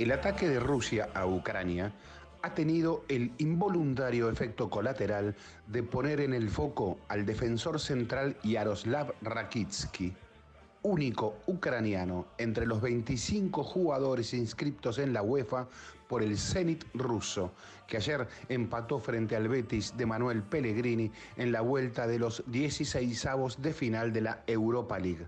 El ataque de Rusia a Ucrania ha tenido el involuntario efecto colateral de poner en el foco al defensor central Yaroslav Rakitsky, único ucraniano entre los 25 jugadores inscriptos en la UEFA por el Zenit ruso, que ayer empató frente al Betis de Manuel Pellegrini en la vuelta de los 16 de final de la Europa League.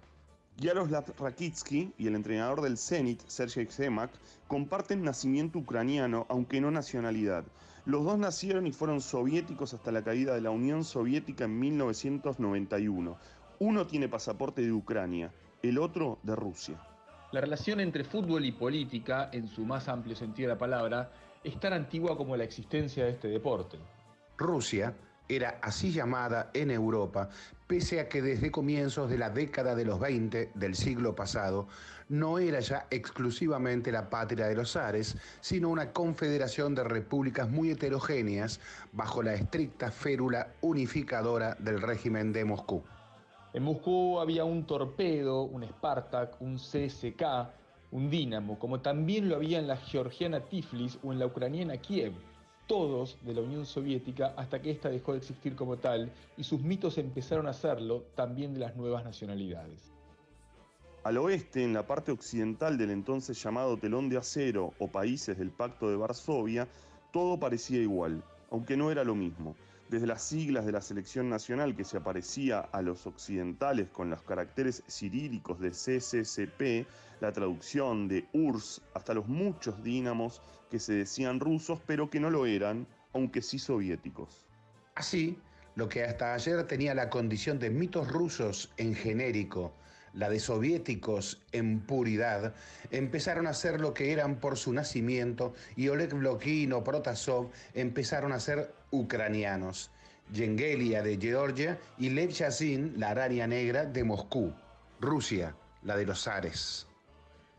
Yaroslav Rakitsky y el entrenador del Zenit, Sergei Semak, comparten nacimiento ucraniano, aunque no nacionalidad. Los dos nacieron y fueron soviéticos hasta la caída de la Unión Soviética en 1991. Uno tiene pasaporte de Ucrania, el otro de Rusia. La relación entre fútbol y política, en su más amplio sentido de la palabra, es tan antigua como la existencia de este deporte. Rusia era así llamada en Europa, pese a que desde comienzos de la década de los 20 del siglo pasado no era ya exclusivamente la patria de los zares, sino una confederación de repúblicas muy heterogéneas bajo la estricta férula unificadora del régimen de Moscú. En Moscú había un torpedo, un Spartak, un CSK, un Dinamo, como también lo había en la georgiana Tiflis o en la ucraniana Kiev todos de la Unión Soviética hasta que ésta dejó de existir como tal y sus mitos empezaron a serlo también de las nuevas nacionalidades. Al oeste, en la parte occidental del entonces llamado telón de acero o países del Pacto de Varsovia, todo parecía igual, aunque no era lo mismo desde las siglas de la selección nacional que se aparecía a los occidentales con los caracteres cirílicos de CCCP, la traducción de URSS, hasta los muchos dínamos que se decían rusos pero que no lo eran, aunque sí soviéticos. Así, lo que hasta ayer tenía la condición de mitos rusos en genérico, la de soviéticos en puridad, empezaron a ser lo que eran por su nacimiento y Oleg Blokhin o Protasov empezaron a ser ucranianos. Yengelia de Georgia y Lev Yashin, la araña negra de Moscú. Rusia, la de los zares.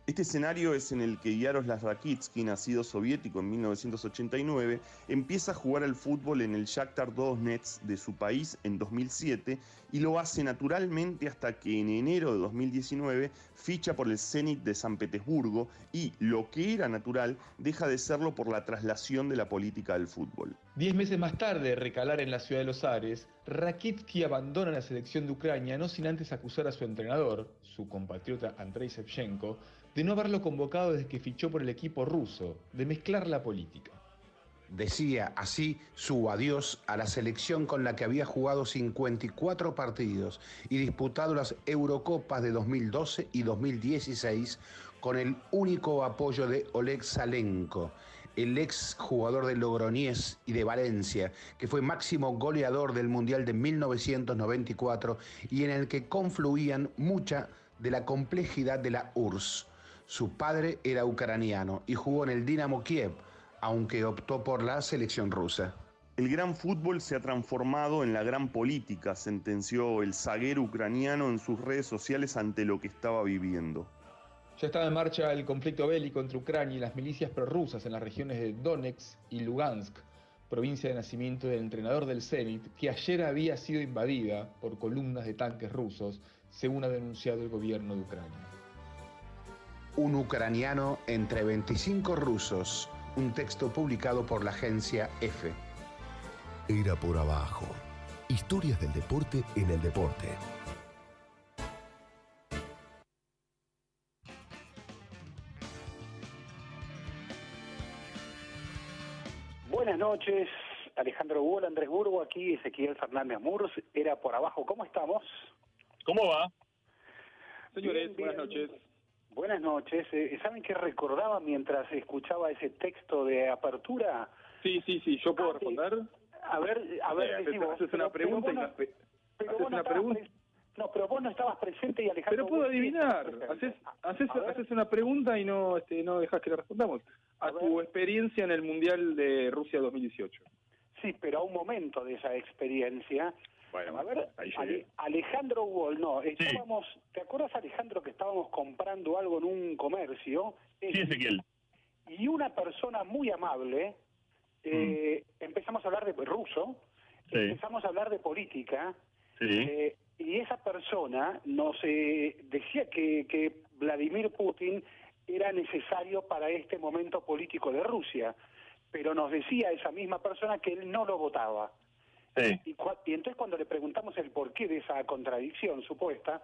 Este escenario es en el que Yaroslav Rakitsky, nacido soviético en 1989, empieza a jugar al fútbol en el Shakhtar Donetsk de su país en 2007 y lo hace naturalmente hasta que en enero de 2019 ficha por el Zenit de San Petersburgo y, lo que era natural, deja de serlo por la traslación de la política al fútbol. Diez meses más tarde, recalar en la ciudad de los Ares, Rakitsky abandona la selección de Ucrania no sin antes acusar a su entrenador, su compatriota Andrei Shevchenko, de no haberlo convocado desde que fichó por el equipo ruso, de mezclar la política. Decía así su adiós a la selección con la que había jugado 54 partidos y disputado las Eurocopas de 2012 y 2016 con el único apoyo de Oleg Salenko, el ex jugador de Logroñés y de Valencia, que fue máximo goleador del Mundial de 1994 y en el que confluían mucha de la complejidad de la URSS. Su padre era ucraniano y jugó en el Dinamo Kiev, aunque optó por la selección rusa. El gran fútbol se ha transformado en la gran política, sentenció el zaguero ucraniano en sus redes sociales ante lo que estaba viviendo. Ya estaba en marcha el conflicto bélico entre Ucrania y las milicias prorrusas en las regiones de Donetsk y Lugansk, provincia de nacimiento del entrenador del Zenit, que ayer había sido invadida por columnas de tanques rusos, según ha denunciado el gobierno de Ucrania. Un ucraniano entre 25 rusos, un texto publicado por la agencia EFE. Era por abajo. Historias del deporte en el deporte. Buenas noches, Alejandro Hugo, Andrés Burgo, aquí Ezequiel Fernández Murs, era por abajo, ¿cómo estamos? ¿Cómo va? Señores, buenas noches. Buenas noches, eh, ¿saben qué recordaba mientras escuchaba ese texto de apertura? Sí, sí, sí, yo puedo responder. A ver, a ver, eh, haces una pregunta y la pero vos no una pregunta. No, pero vos no estabas presente y Alejandro. Pero puedo adivinar. Haces, haces, haces una pregunta y no este, no dejas que le respondamos a, tu experiencia en el Mundial de Rusia 2018. Sí, pero a un momento de esa experiencia. Bueno, a ver, Alejandro Wall, no, estábamos, ¿te acuerdas Alejandro que estábamos comprando algo en un comercio? Sí, Ezequiel. Y una persona muy amable, eh, mm. empezamos a hablar de ruso, empezamos a hablar de política, eh, y esa persona nos eh, decía que, que Vladimir Putin era necesario para este momento político de Rusia. Pero nos decía esa misma persona que él no lo votaba. Sí. Y, y entonces cuando le preguntamos el porqué de esa contradicción supuesta,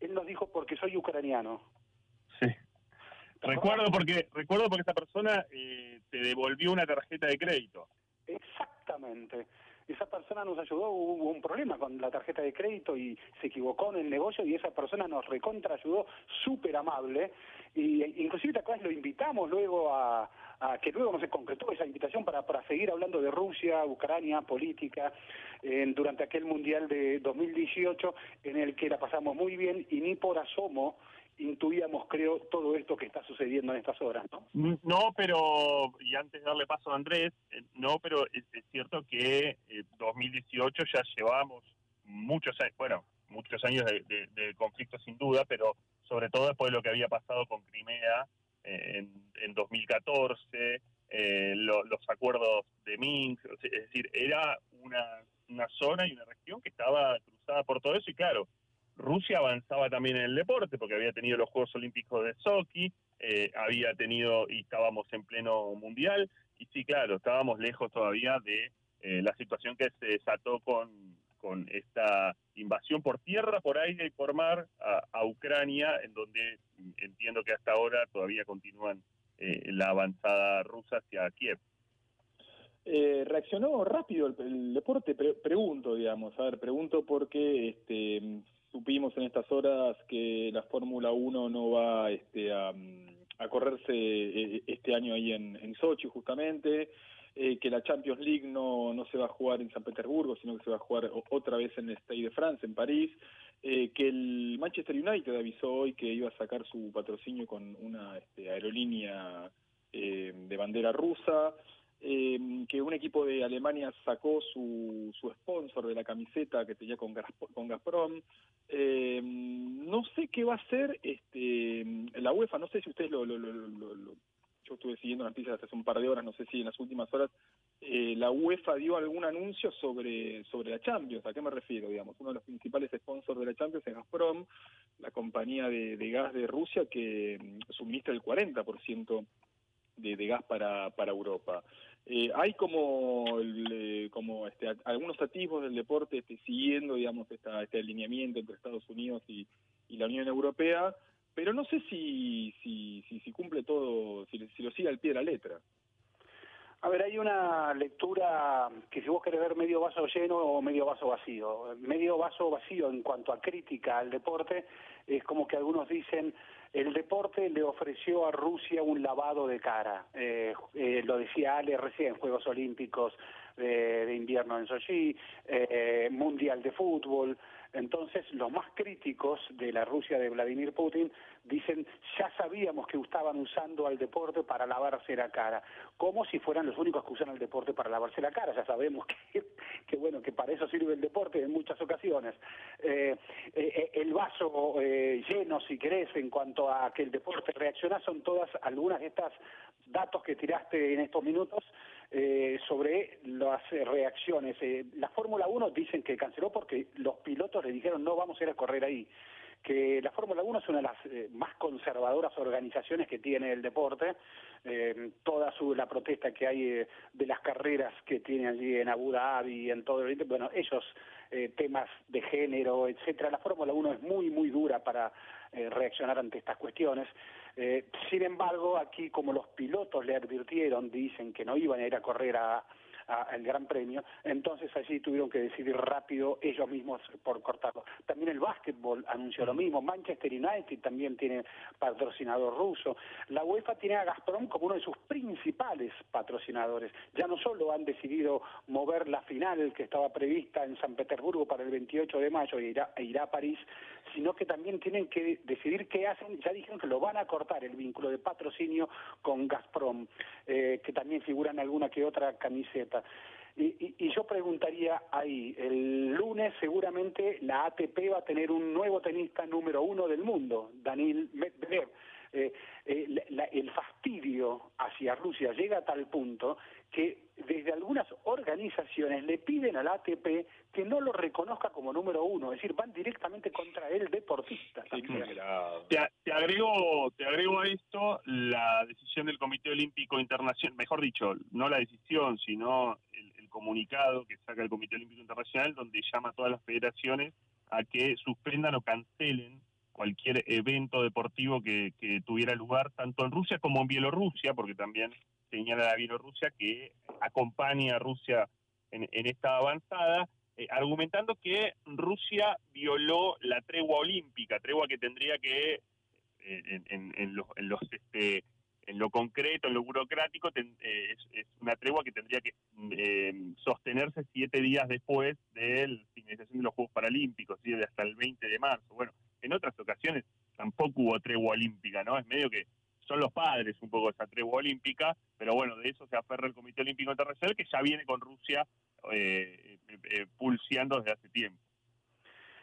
él nos dijo porque soy ucraniano. Sí. Recuerdo porque recuerdo porque esa persona eh, te devolvió una tarjeta de crédito. Exactamente. Esa persona nos ayudó, hubo un problema con la tarjeta de crédito y se equivocó en el negocio y esa persona nos recontra ayudó, súper amable. Y inclusive acá lo invitamos luego a, que luego no se concretó esa invitación para, para seguir hablando de Rusia, Ucrania, política, durante aquel Mundial de 2018 en el que la pasamos muy bien y ni por asomo intuíamos, creo, todo esto que está sucediendo en estas horas, ¿no? No, pero, y antes de darle paso a Andrés, eh, no, pero es, cierto que 2018 eh, ya llevamos muchos años, bueno, muchos años de, conflicto sin duda, pero sobre todo después de lo que había pasado con Crimea eh, en, 2014, los acuerdos de Minsk, es decir, era una, una zona y una región que estaba cruzada por todo eso y claro, Rusia avanzaba también en el deporte porque había tenido los Juegos Olímpicos de Sochi, eh, había tenido y estábamos en pleno mundial y sí, claro, estábamos lejos todavía de eh, la situación que se desató con, con esta invasión por tierra, por aire y por mar a, Ucrania, en donde entiendo que hasta ahora todavía continúan eh, la avanzada rusa hacia Kiev. reaccionó rápido el, deporte, pregunto, digamos, a ver, pregunto porque este, supimos en estas horas que la Fórmula 1 no va este, a, correrse eh, este año ahí en, en Sochi justamente, eh, que la Champions League no, no se va a jugar en San Petersburgo, sino que se va a jugar otra vez en el Stade de France, en París, eh, que el Manchester United avisó hoy que iba a sacar su patrocinio con una este, aerolínea de bandera rusa, eh, que un equipo de Alemania sacó su, su sponsor de la camiseta que tenía con, con Gazprom. Eh, no sé qué va a hacer este, la UEFA, no sé si ustedes lo, lo, lo, yo estuve siguiendo noticias hace un par de horas, no sé si en las últimas horas eh, la UEFA dio algún anuncio sobre, sobre la Champions. ¿A qué me refiero? Digamos, uno de los principales sponsors de la Champions es Gazprom, la compañía de, de gas de Rusia que mm, suministra el 40% de, de gas para, para Europa. Eh, hay como, eh, como este, algunos atisbos del deporte este, siguiendo, digamos, esta, este alineamiento entre Estados Unidos y, la Unión Europea, pero no sé si, si, si, cumple todo, si, si lo sigue al pie de la letra. A ver, hay una lectura que si vos querés ver medio vaso lleno o medio vaso vacío. Medio vaso vacío en cuanto a crítica al deporte es como que algunos dicen el deporte le ofreció a Rusia un lavado de cara. Eh, eh, lo decía Ale recién, Juegos Olímpicos de, invierno en Sochi, eh, Mundial de Fútbol. Entonces, los más críticos de la Rusia de Vladimir Putin dicen, ya sabíamos que estaban usando al deporte para lavarse la cara, como si fueran los únicos que usan el deporte para lavarse la cara. Ya sabemos que, que bueno, que para eso sirve el deporte en muchas ocasiones. Eh, eh, el vaso lleno, si querés, en cuanto a que el deporte reacciona, son todas algunas de estas datos que tiraste en estos minutos eh, sobre las eh, reacciones. Eh, la Fórmula 1 dicen que canceló porque los pilotos le dijeron no vamos a ir a correr ahí. Que la Fórmula 1 es una de las más conservadoras organizaciones que tiene el deporte. toda su, la protesta que hay de las carreras que tiene allí en Abu Dhabi y en todo el bueno, ellos temas de género, etcétera. La Fórmula 1 es muy, muy dura para reaccionar ante estas cuestiones. Eh, sin embargo, aquí como los pilotos le advirtieron, dicen que no iban a ir a correr a, el Gran Premio, entonces allí tuvieron que decidir rápido ellos mismos por cortarlo. También el básquetbol anunció lo mismo, Manchester United también tiene patrocinador ruso, la UEFA tiene a Gazprom como uno de sus principales patrocinadores, ya no solo han decidido mover la final que estaba prevista en San Petersburgo para el 28 de mayo e irá, e irá a París, sino que también tienen que decidir qué hacen, ya dijeron que lo van a cortar el vínculo de patrocinio con Gazprom, eh, que también figura en alguna que otra camiseta. Y, yo preguntaría ahí, el lunes seguramente la ATP va a tener un nuevo tenista número uno del mundo, Daniel Medvedev. Eh, eh, el fastidio hacia Rusia llega a tal punto que desde algunas organizaciones le piden al ATP que no lo reconozca como número uno, es decir, van directamente contra el deportista. te, te, agrego, te agrego a esto la decisión del Comité Olímpico Internacional, mejor dicho, no la decisión, sino el, comunicado que saca el Comité Olímpico Internacional, donde llama a todas las federaciones a que suspendan o cancelen cualquier evento deportivo que, que tuviera lugar tanto en Rusia como en Bielorrusia, porque también señala la Bielorrusia que acompaña a Rusia en, esta avanzada, eh, argumentando que Rusia violó la tregua olímpica, tregua que tendría que, eh, en, los, en, los, este, en lo concreto, en lo burocrático, eh, es, una tregua que tendría que sostenerse siete días después de la finalización de los Juegos Paralímpicos, ¿sí? hasta el 20 de marzo. Bueno, en otras ocasiones tampoco hubo tregua olímpica, ¿no? Es medio que son los padres un poco de esa tregua olímpica, pero bueno, de eso se aferra el Comité Olímpico Internacional, que ya viene con Rusia eh, eh, pulseando desde hace tiempo.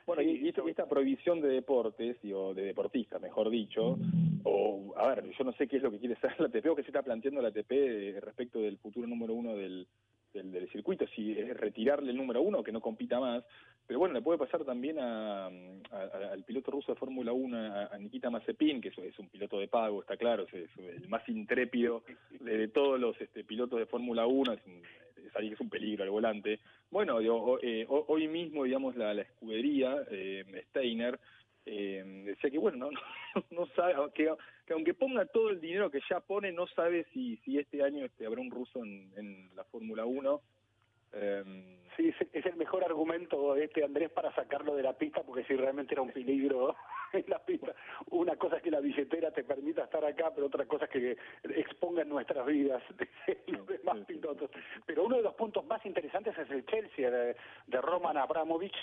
Bueno, y, esta, prohibición de deportes, o de deportistas, mejor dicho, o, a ver, yo no sé qué es lo que quiere hacer la ATP o qué se está planteando la ATP eh, respecto del futuro número uno del, del, circuito, si es retirarle el número uno, que no compita más. Pero bueno, le puede pasar también a, al piloto ruso de Fórmula 1, a, Nikita Mazepin, que es, un piloto de pago, está claro, es, el más intrépido de, todos los este, pilotos de Fórmula 1, es, es, es un peligro al volante. Bueno, eh, hoy mismo, digamos, la, la escudería, eh, Steiner, eh, decía que bueno, no, no, sabe, que, aunque ponga todo el dinero que ya pone, no sabe si, si este año este, habrá un ruso en, la Fórmula 1. Eh, sí, es, el mejor argumento este Andrés para sacarlo de la pista, porque si realmente era un peligro en la pista, una cosa es que la billetera te permita estar acá, pero otra cosa es que expongan nuestras vidas de los demás pilotos. Pero uno de los puntos más interesantes es el Chelsea de, de Roman Abramovich.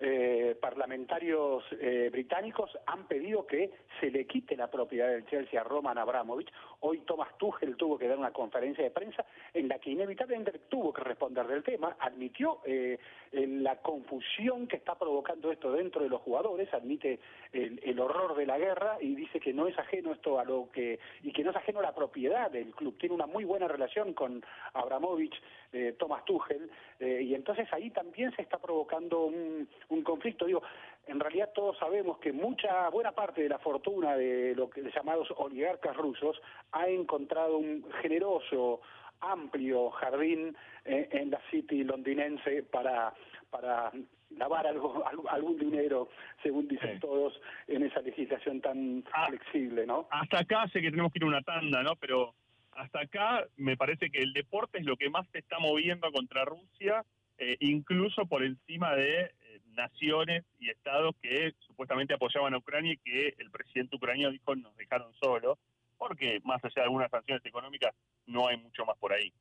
Eh, parlamentarios eh, británicos han pedido que se le quite la propiedad del Chelsea a Roman Abramovich. Hoy Thomas Tuchel tuvo que dar una conferencia de prensa en la que inevitablemente tuvo que responder del tema, admitió eh, la confusión que está provocando esto dentro de los jugadores, admite el, el, horror de la guerra y dice que no es ajeno esto a lo que y que no es ajeno a la propiedad del club. Tiene una muy buena relación con Abramovich, eh, Thomas Tuchel, eh, y entonces ahí también se está provocando un, conflicto. Digo, en realidad todos sabemos que mucha buena parte de la fortuna de lo que llamados oligarcas rusos ha encontrado un generoso amplio jardín eh, en la City londinense para para lavar algo, algún dinero, según dicen todos, en esa legislación tan ah, flexible, ¿no? Hasta acá sé que tenemos que ir a una tanda, ¿no? Pero hasta acá me parece que el deporte es lo que más se está moviendo contra Rusia, eh, incluso por encima de eh, naciones y estados que supuestamente apoyaban a Ucrania y que el presidente ucraniano dijo nos dejaron solos, porque más allá de algunas sanciones económicas no hay mucho más por ahí.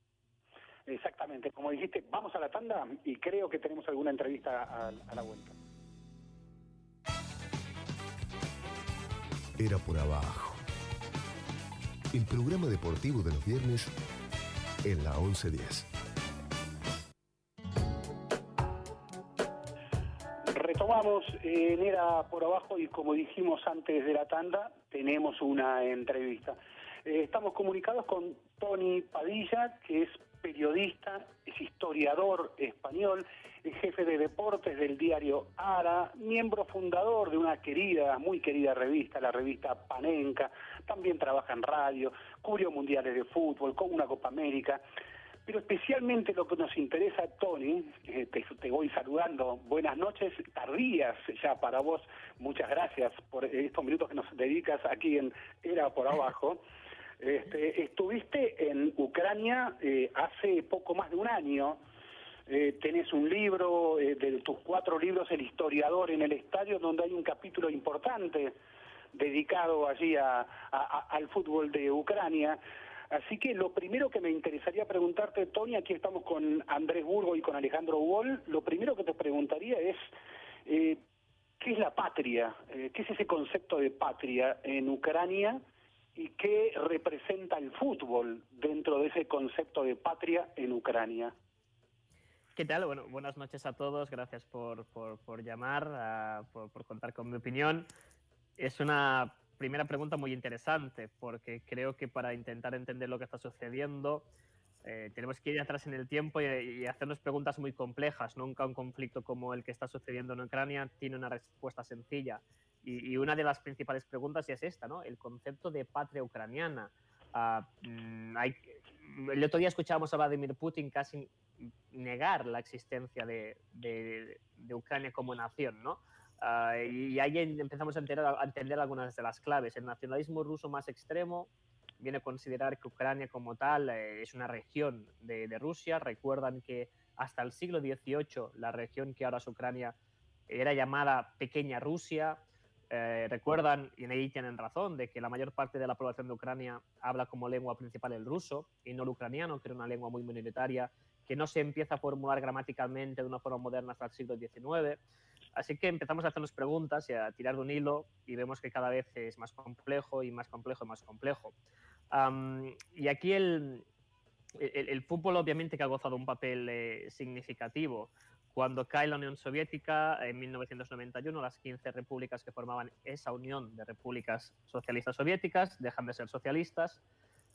Exactamente, como dijiste, vamos a la tanda y creo que tenemos alguna entrevista a, la vuelta. Era por abajo. El programa deportivo de los viernes en la 1110. Retomamos en Era por abajo y como dijimos antes de la tanda, tenemos una entrevista. Eh, estamos comunicados con Tony Padilla, que es periodista, es historiador español, es jefe de deportes del diario Ara, miembro fundador de una querida, muy querida revista, la revista Panenca, también trabaja en radio, cubrió mundiales de fútbol, con una Copa América. Pero especialmente lo que nos interesa, Tony, eh, te, te, voy saludando, buenas noches, tardías ya para vos, muchas gracias por estos minutos que nos dedicas aquí en Era por Abajo. Este, estuviste en Ucrania eh, hace poco más de un año. Eh, tenés un libro, eh, de tus cuatro libros, El historiador en el estadio, donde hay un capítulo importante dedicado allí a, al fútbol de Ucrania. Así que lo primero que me interesaría preguntarte, Tony, aquí estamos con Andrés Burgo y con Alejandro Wall, lo primero que te preguntaría es, ¿qué es la patria? ¿Qué es ese concepto de patria en Ucrania? Y qué representa el fútbol dentro de ese concepto de patria en Ucrania. ¿Qué tal? Bueno, buenas noches a todos. Gracias por, por, llamar, por, por, contar con mi opinión. Es una primera pregunta muy interesante porque creo que para intentar entender lo que está sucediendo Eh, tenemos que ir atrás en el tiempo y, hacernos preguntas muy complejas. Nunca un conflicto como el que está sucediendo en Ucrania tiene una respuesta sencilla. Y, una de las principales preguntas es esta, ¿no? El concepto de patria ucraniana. Mm, hay, el otro día escuchábamos a Vladimir Putin casi negar la existencia de, de, Ucrania como nación, ¿no? Ah, y ahí empezamos a entender, a entender algunas de las claves. El nacionalismo ruso más extremo viene a considerar que Ucrania como tal eh, es una región de, de, Rusia. Recuerdan que hasta el siglo XVIII la región que ahora es Ucrania era llamada Pequeña Rusia. Eh, recuerdan, y en ahí tienen razón, de que la mayor parte de la población de Ucrania habla como lengua principal el ruso y no el ucraniano, que era una lengua muy minoritaria, que no se empieza a formular gramaticalmente de una forma moderna hasta el siglo XIX. Así que empezamos a hacernos preguntas y a tirar de un hilo y vemos que cada vez es más complejo y más complejo y más complejo y aquí el, el, fútbol obviamente que ha gozado un papel eh, significativo. Cuando cae la Unión Soviética en 1991, las 15 repúblicas que formaban esa unión de repúblicas socialistas soviéticas dejan de ser socialistas,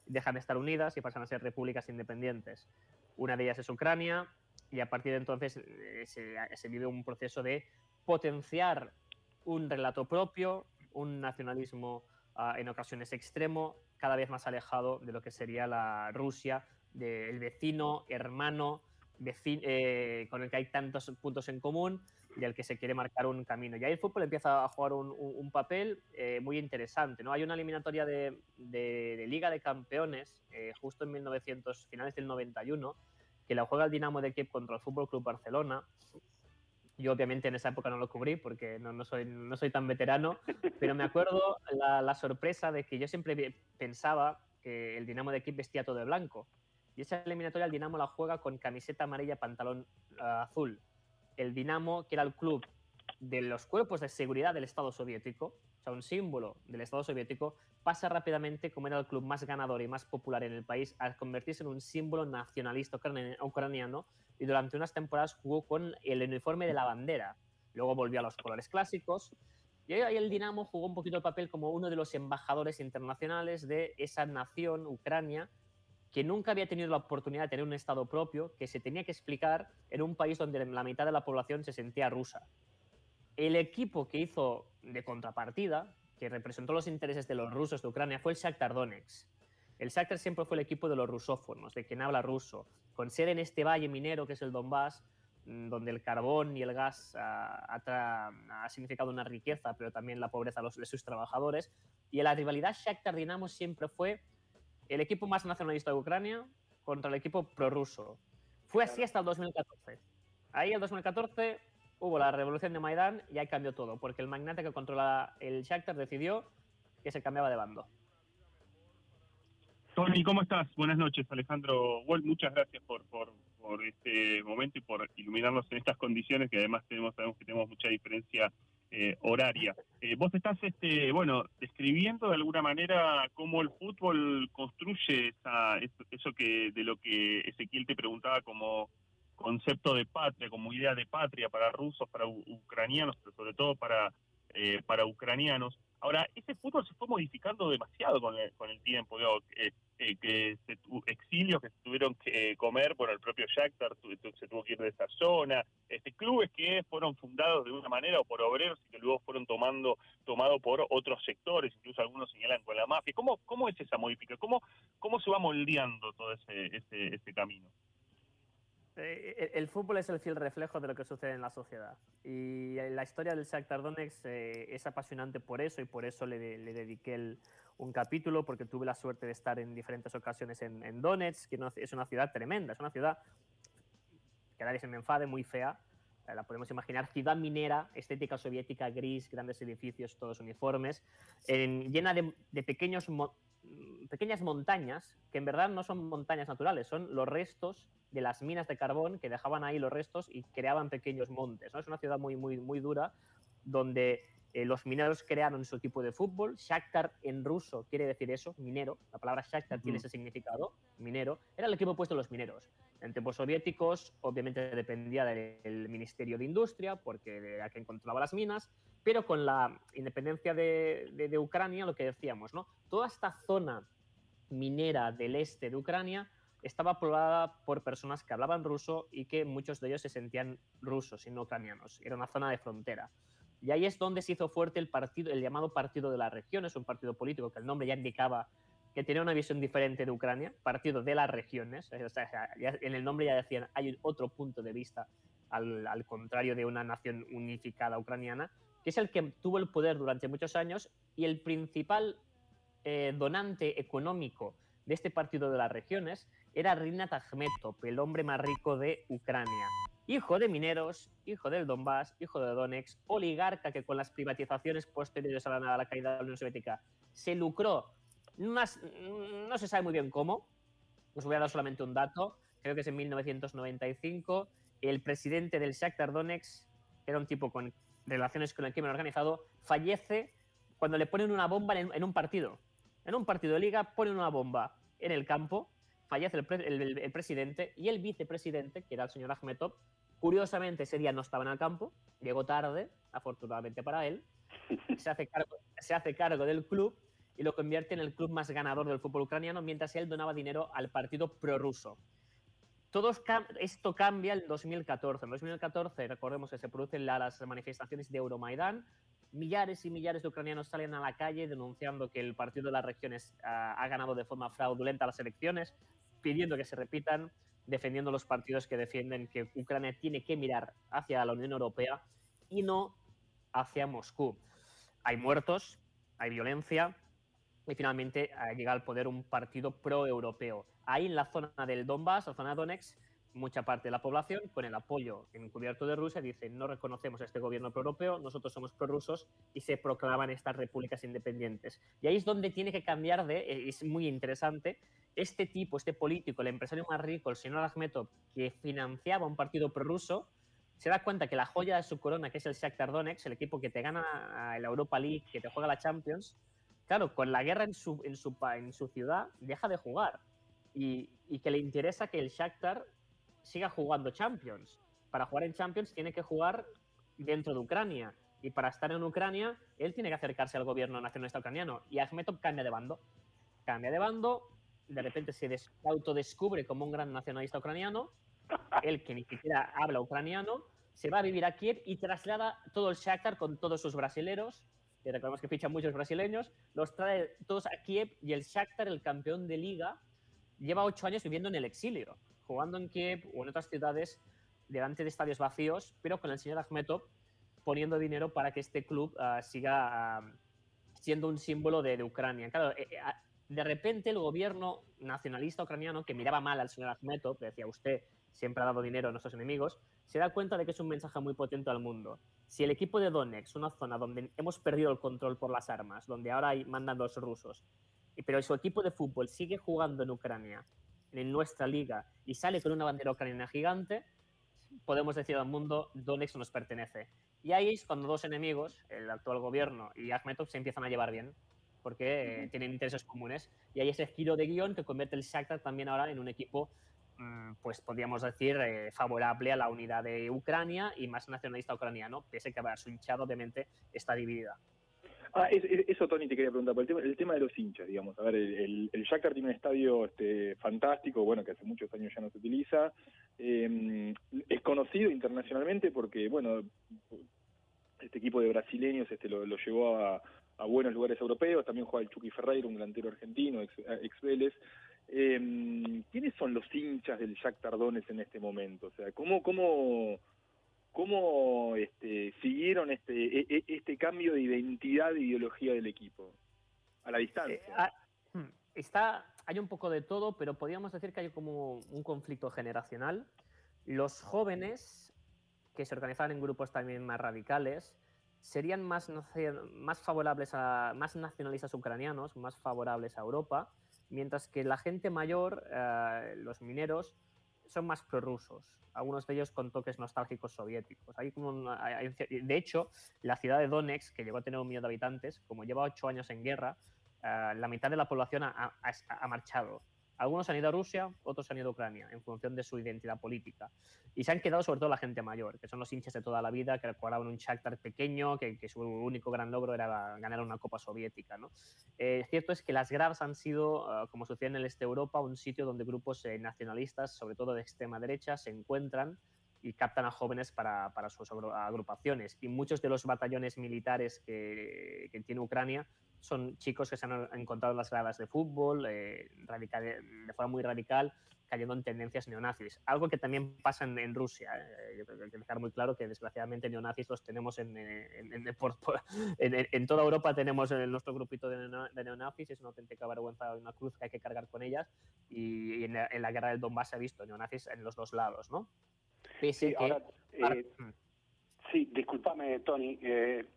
dejan de estar unidas y pasan a ser repúblicas independientes. Una de ellas es Ucrania y a partir de entonces eh, se, se vive un proceso de potenciar un relato propio, un nacionalismo ah, en ocasiones extremo, cada vez más alejado de lo que sería la Rusia, del vecino, hermano, eh, con el que hay tantos puntos en común y al que se quiere marcar un camino. Y ahí el fútbol empieza a jugar un, papel eh, muy interesante. ¿no? Hay una eliminatoria de, Liga de Campeones, eh, justo en 1900, finales del 91, que la juega el Dinamo de Kiev contra el Fútbol Club Barcelona. Yo obviamente en esa época no lo cubrí porque no, soy, tan veterano, pero me acuerdo la, la, sorpresa de que yo siempre pensaba que el Dinamo de Kiev vestía todo de blanco. Y esa eliminatoria el Dinamo la juega con camiseta amarilla, pantalón uh, azul. El Dinamo, que era el club de los cuerpos de seguridad del Estado soviético, o sea, un símbolo del Estado soviético, pasa rápidamente, como era el club más ganador y más popular en el país, a convertirse en un símbolo nacionalista ucraniano y durante unas temporadas jugó con el uniforme de la bandera. Luego volvió a los colores clásicos y ahí el Dinamo jugó un poquito el papel como uno de los embajadores internacionales de esa nación, Ucrania, que nunca había tenido la oportunidad de tener un Estado propio, que se tenía que explicar en un país donde la mitad de la población se sentía rusa. El equipo que hizo de contrapartida, que representó los intereses de los rusos de Ucrania, fue el Shakhtar Donetsk. El Shakhtar siempre fue el equipo de los rusófonos, de quien habla ruso, con sede en este valle minero que es el Donbass, mm, donde el carbón y el gas ha, significado una riqueza, pero también la pobreza de sus trabajadores. Y la rivalidad Shakhtar-Dinamo siempre fue el equipo más nacionalista de Ucrania contra el equipo prorruso. Fue así hasta el 2014. Ahí, en el 2014, hubo la revolución de Maidán y ahí cambió todo, porque el magnate que controla el Shakhtar decidió que se cambiaba de bando. Tony, ¿cómo estás? Buenas noches, Alejandro Muchas gracias por, por, este momento y por iluminarnos en estas condiciones que además tenemos sabemos que tenemos mucha diferencia eh, horaria. Eh, vos estás, este, bueno, describiendo de alguna manera cómo el fútbol construye esa, eso que de lo que Ezequiel te preguntaba como concepto de patria, como idea de patria para rusos, para ucranianos, pero sobre todo para, eh, para ucranianos. Ahora, ese fútbol se fue modificando demasiado con el, con el tiempo, digo, eh, eh, que se, exilios que se tuvieron que eh, comer por el propio Shakhtar, se tuvo que ir de esa zona, este, clubes que fueron fundados de una manera o por obreros y que luego fueron tomando tomado por otros sectores, incluso algunos señalan con la mafia. ¿Cómo, cómo es esa modificación? ¿Cómo, cómo se va moldeando todo ese, ese, ese camino? Eh, el fútbol es el fiel reflejo de lo que sucede en la sociedad. Y la historia del Shakhtar Donetsk eh, es apasionante por eso y por eso le, dediqué un capítulo, porque tuve la suerte de estar en diferentes ocasiones en, Donetsk, que es una ciudad tremenda, es una ciudad que nadie se me enfade, muy fea. Eh, la podemos imaginar, ciudad minera, estética soviética, gris, grandes edificios, todos uniformes, llena de, de pequeños pequeñas montañas, que en verdad no son montañas naturales, son los restos de las minas de carbón que dejaban ahí los restos y creaban pequeños montes. ¿no? Es una ciudad muy, muy, muy dura donde eh, los mineros crearon su equipo de fútbol. Shakhtar en ruso quiere decir eso, minero. La palabra Shakhtar tiene ese significado, minero. Era el equipo puesto de los mineros. En tiempos soviéticos, obviamente dependía del Ministerio de Industria, porque era quien controlaba las minas, pero con la independencia de, de Ucrania, lo que decíamos, ¿no? Toda esta zona minera del este de Ucrania estaba poblada por personas que hablaban ruso y que muchos de ellos se sentían rusos y no ucranianos. Era una zona de frontera. Y ahí es donde se hizo fuerte el partido, el llamado Partido de las Regiones, un partido político que el nombre ya indicaba que tenía una visión diferente de Ucrania, Partido de las Regiones. en el nombre ya decían, hay otro punto de vista al, al contrario de una nación unificada ucraniana, que es el que tuvo el poder durante muchos años y el principal eh, donante económico de este partido de las regiones era Rinat Akhmetov, el hombre más rico de Ucrania. Hijo de mineros, hijo del Donbass, hijo de Donetsk, oligarca que con las privatizaciones posteriores a la, caída de la Unión Soviética se lucró, más, no se sabe muy bien cómo, os voy a dar solamente un dato, creo que es en 1995, el presidente del Shakhtar Donetsk, que era un tipo con relaciones con el crimen organizado, fallece cuando le ponen una bomba en, un partido. En un partido de liga ponen una bomba en el campo, fallece el, presidente y el vicepresidente, que era el señor Ahmetov, curiosamente ese día no estaba en el campo, llegó tarde, afortunadamente para él, se hace cargo, se hace cargo del club y lo convierte en el club más ganador del fútbol ucraniano mientras él donaba dinero al partido prorruso. Todo esto cambia en 2014. En 2014, recordemos que se producen las manifestaciones de Euromaidán. Millares y millares de ucranianos salen a la calle denunciando que el Partido de las Regiones ah, ha ganado de forma fraudulenta las elecciones, pidiendo que se repitan, defendiendo los partidos que defienden que Ucrania tiene que mirar hacia la Unión Europea y no hacia Moscú. Hay muertos, hay violencia y finalmente llega al poder un partido pro-europeo Ahí en la zona del Donbass, la zona de Donetsk, mucha parte de la población, con el apoyo encubierto de Rusia, dice no reconocemos a este gobierno pro-europeo, nosotros somos prorrusos y se proclaman estas repúblicas independientes. Y ahí es donde tiene que cambiar de, eh, es muy interesante, este tipo, este político, el empresario más rico, el señor Akhmetov, que financiaba un partido prorruso, se da cuenta que la joya de su corona, que es el Shakhtar Donetsk, el equipo que te gana la Europa League, que te juega la Champions, claro, con la guerra en su, en su, en su ciudad, deja de jugar y, que le interesa que el Shakhtar siga jugando Champions. Para jugar en Champions tiene que jugar dentro de Ucrania. Y para estar en Ucrania, él tiene que acercarse al gobierno nacionalista ucraniano. Y Akhmetov cambia de bando. Cambia de bando, de repente se autodescubre como un gran nacionalista ucraniano. Él, que ni siquiera habla ucraniano, se va a vivir a Kiev y traslada todo el Shakhtar con todos sus brasileros. Y recordemos que fichan muchos brasileños. Los trae todos a Kiev y el Shakhtar, el campeón de liga, lleva ocho años viviendo en el exilio, jugando en Kiev o en otras ciudades delante de estadios vacíos, pero con el señor Akhmetov poniendo dinero para que este club ah, siga ah, siendo un símbolo de, Ucrania. Claro, eh, eh, de repente el gobierno nacionalista ucraniano, que miraba mal al señor Akhmetov, que decía usted siempre ha dado dinero a nuestros enemigos, se da cuenta de que es un mensaje muy potente al mundo. Si el equipo de Donetsk, una zona donde hemos perdido el control por las armas, donde ahora hay, mandan los rusos, pero su equipo de fútbol sigue jugando en Ucrania, en nuestra liga, y sale con una bandera ucraniana gigante, podemos decir al mundo, Donetsk nos pertenece. Y ahí es cuando dos enemigos, el actual gobierno y Akhmetov, se empiezan a llevar bien, porque eh, tienen intereses comunes. Y hay ese giro de guion que convierte el Shakhtar también ahora en un equipo, pues podríamos decir, eh, favorable a la unidad de Ucrania y más nacionalista ucraniano, pese a que su hinchado obviamente está dividida. Ah, eso, Tony, te quería preguntar, por el tema, de los hinchas, digamos. A ver, el, el, Shakhtar tiene un estadio este, fantástico, bueno, que hace muchos años ya no se utiliza. Eh, es conocido internacionalmente porque, bueno, este equipo de brasileños este, lo, llevó a, buenos lugares europeos. También juega el Chucky Ferreira, un delantero argentino, ex, ex Vélez. Eh, ¿Quiénes son los hinchas del Shakhtar Donetsk en este momento? O sea, ¿cómo, cómo ¿Cómo este, siguieron este, e, e, este cambio de identidad e ideología del equipo? A la distancia. Eh, ah, hmm, está, hay un poco de todo, pero podríamos decir que hay como un conflicto generacional. Los jóvenes, que se organizaban en grupos también más radicales, serían más, más favorables a más nacionalistas ucranianos, más favorables a Europa, mientras que la gente mayor, eh, los mineros, son más prorrusos, algunos de ellos con toques nostálgicos soviéticos. Como de hecho, la ciudad de Donetsk, que llegó a tener un millón de habitantes, como lleva ocho años en guerra, eh, la mitad de la población ha, marchado. Algunos han ido a Rusia, otros han ido a Ucrania, en función de su identidad política. Y se han quedado sobre todo la gente mayor, que son los hinchas de toda la vida, que recordaban un Shakhtar pequeño, que, su único gran logro era ganar una Copa Soviética. ¿no? Eh, cierto es que las gradas han sido, ah, como sucede en el este Europa, un sitio donde grupos eh, nacionalistas, sobre todo de extrema derecha, se encuentran y captan a jóvenes para, sus agrupaciones. Y muchos de los batallones militares que tiene Ucrania son chicos que se han encontrado en las gradas de fútbol eh, radical, de forma muy radical, cayendo en tendencias neonazis. Algo que también pasa en, Rusia. Eh, hay que dejar muy claro que desgraciadamente neonazis los tenemos en, en, en toda Europa tenemos nuestro grupito de, neonazis, es una auténtica vergüenza, una cruz que hay que cargar con ellas y, en, la, guerra del Donbass se ha visto neonazis en los dos lados, ¿no? sí, ahora, eh, mm. sí, discúlpame, Tony,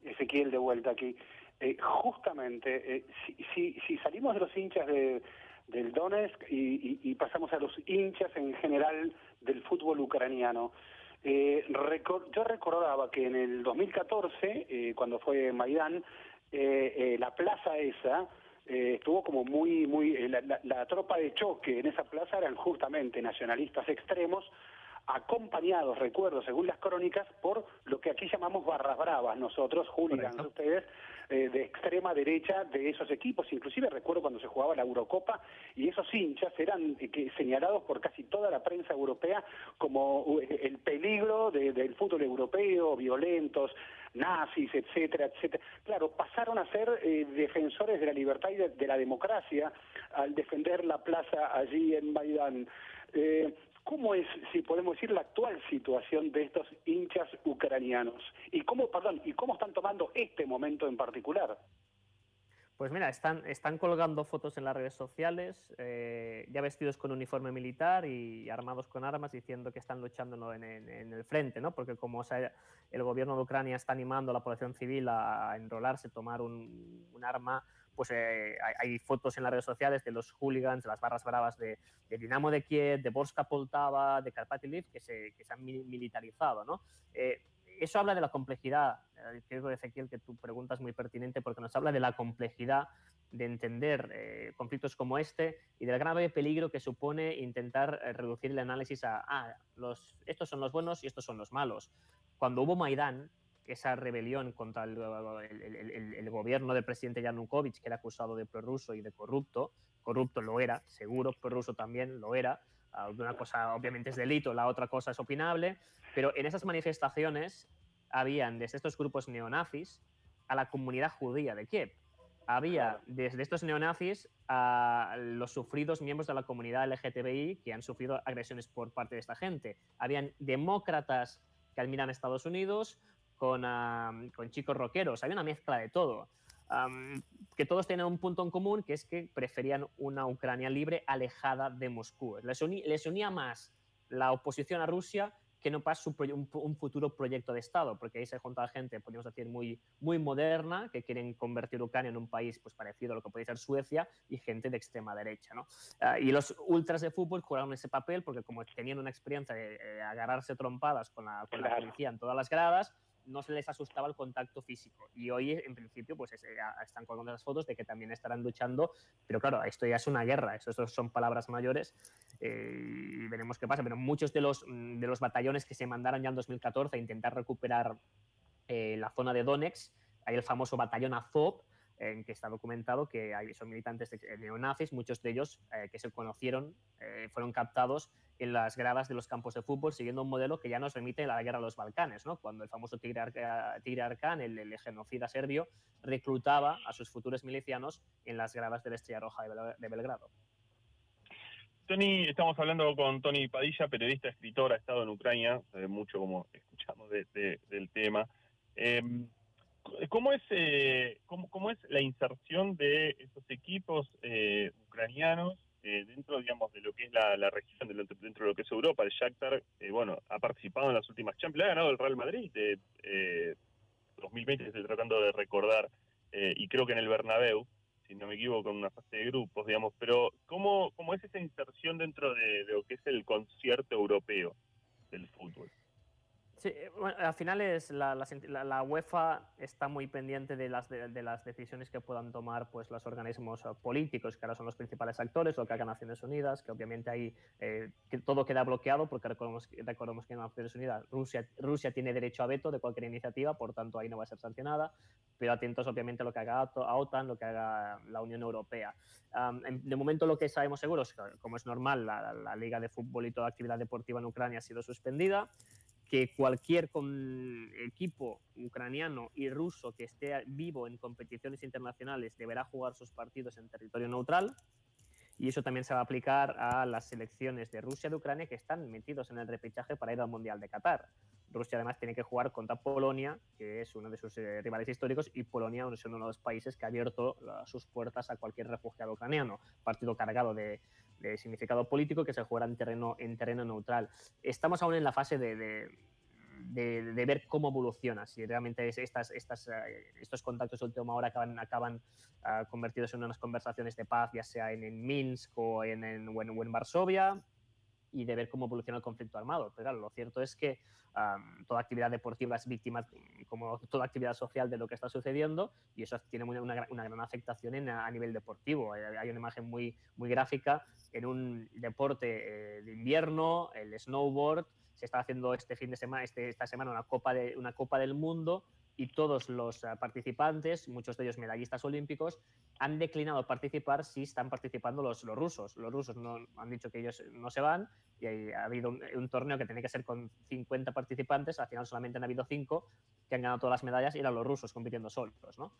Ezequiel de vuelta aquí. Eh, justamente, eh, si, si, salimos de los hinchas de, del Donetsk y, pasamos a los hinchas en general del fútbol ucraniano, eh, yo recordaba que en el 2014, cuando fue Maidán, la plaza esa estuvo como muy, muy, la, la tropa de choque en esa plaza eran justamente nacionalistas extremos acompañados, recuerdo, según las crónicas, por lo que aquí llamamos barras bravas, nosotros, hooligans, ustedes, eh, de extrema derecha de esos equipos. Inclusive recuerdo cuando se jugaba la Eurocopa y esos hinchas eran eh, señalados por casi toda la prensa europea como uh, el peligro del fútbol europeo, violentos, nazis, etcétera, etcétera. Claro, pasaron a ser eh, defensores de la libertad y de, la democracia al defender la plaza allí en Maidán. ¿Cómo es, si podemos decir, la actual situación de estos hinchas ucranianos? ¿Y cómo, perdón, y cómo están tomando este momento en particular? Pues mira, están, están colgando fotos en las redes sociales, eh, ya vestidos con uniforme militar y armados con armas, diciendo que están luchando en, el frente, ¿no? Porque como el gobierno de Ucrania está animando a la población civil a, enrolarse, tomar un arma, pues eh, hay, fotos en las redes sociales de los hooligans, de las barras bravas de, Dinamo de Kiev, de Borska Poltava, de Karpaty que se, que se han militarizado, ¿no? Eh, eso habla de la complejidad, eh, creo, Ezequiel, que tu pregunta es muy pertinente porque nos habla de la complejidad de entender conflictos como este y del grave peligro que supone intentar reducir el análisis a, ah, los, estos son los buenos y estos son los malos. Cuando hubo Maidán, esa rebelión contra el, gobierno del presidente Yanukovych, que era acusado de prorruso y de corrupto. Corrupto lo era, seguro, prorruso también lo era. Ah, una cosa obviamente es delito, la otra cosa es opinable, pero en esas manifestaciones habían desde estos grupos neonazis a la comunidad judía de Kiev. Había desde estos neonazis a los sufridos miembros de la comunidad LGTBI que han sufrido agresiones por parte de esta gente. Habían demócratas que admiran a Estados Unidos, con, chicos rockeros, había una mezcla de todo. que todos tenían un punto en común, que es que preferían una Ucrania libre alejada de Moscú. Les, les unía más la oposición a Rusia que no pasa un, futuro proyecto de Estado, porque ahí se junta gente, podríamos decir, muy, muy moderna, que quieren convertir Ucrania en un país pues, parecido a lo que podría ser Suecia, y gente de extrema derecha. ¿no? Ah, y los ultras de fútbol jugaron ese papel porque como tenían una experiencia de agarrarse trompadas con la, con la policía en todas las gradas, no se les asustaba el contacto físico. Y hoy, en principio, pues están colgando las fotos de que también estarán luchando, pero claro, esto ya es una guerra, eso, son palabras mayores eh, y veremos qué pasa. Pero muchos de los, de los batallones que se mandaron ya en 2014 a intentar recuperar eh, la zona de Donetsk, hay el famoso batallón Azov, en que está documentado que hay, son militantes de, neonazis, muchos de ellos eh, que se conocieron, fueron captados en las gradas de los campos de fútbol, siguiendo un modelo que ya nos remite a la guerra de los Balcanes, ¿no? cuando el famoso Tigre, Arcán, el, genocida serbio, reclutaba a sus futuros milicianos en las gradas de la Estrella Roja de, Belgrado. Tony, estamos hablando con Tony Padilla, periodista, escritor, ha estado en Ucrania, sabe mucho como escuchamos del tema. Em, ¿cómo, es, eh, cómo, es la inserción de esos equipos eh, ucranianos eh, dentro, digamos, de lo que es la, región, dentro, de lo que es Europa, el Shakhtar, eh, bueno, ha participado en las últimas Champions, ha ganado el Real Madrid, de 2020 estoy tratando de recordar, eh, y creo que en el Bernabéu, si no me equivoco, en una fase de grupos, digamos, pero ¿cómo, cómo es esa inserción dentro de, lo que es el concierto europeo del fútbol? Sí, bueno, al final es la, la, la, UEFA está muy pendiente de las, de, de, las decisiones que puedan tomar pues, los organismos eh, políticos, que ahora son los principales actores, lo que haga Naciones Unidas, que obviamente ahí eh, que todo queda bloqueado, porque recordemos, recordemos que en Naciones Unidas Rusia, Rusia tiene derecho a veto de cualquier iniciativa, por tanto ahí no va a ser sancionada, pero atentos obviamente a lo que haga a OTAN, lo que haga la Unión Europea. Um, de momento lo que sabemos seguro es que, como es normal, la, la Liga de Fútbol y toda actividad deportiva en Ucrania ha sido suspendida que cualquier equipo ucraniano y ruso que esté vivo en competiciones internacionales deberá jugar sus partidos en territorio neutral. Y eso también se va a aplicar a las selecciones de Rusia y de Ucrania que están metidos en el repechaje para ir al Mundial de Qatar. Rusia además tiene que jugar contra Polonia, que es uno de sus eh, rivales históricos, y Polonia es uno de los países que ha abierto sus puertas a cualquier refugiado ucraniano. Partido cargado de, de significado político que se jugará en terreno, en terreno neutral. Estamos aún en la fase de, de, ver cómo evoluciona, si realmente estas, estas, uh, estos contactos de última hora acaban, acaban uh, convertidos en unas conversaciones de paz, ya sea en, en Minsk o en, en, o en, o en Varsovia, y de ver cómo evoluciona el conflicto armado. Pero claro, lo cierto es que um, toda actividad deportiva es víctima, como toda actividad social, de lo que está sucediendo y eso tiene una, una, una gran afectación en, a, nivel deportivo. Hay, hay, una imagen muy, muy gráfica en un deporte eh, de invierno, el snowboard. Se está haciendo este fin de semana, este, esta semana, una copa, de, una copa del mundo y todos los uh, participantes, muchos de ellos medallistas olímpicos, han declinado participar si están participando los, los rusos. Los rusos no, han dicho que ellos no se van y ha habido un, un, torneo que tenía que ser con 50 participantes, al final solamente han habido 5 que han ganado todas las medallas y eran los rusos compitiendo solos. ¿no?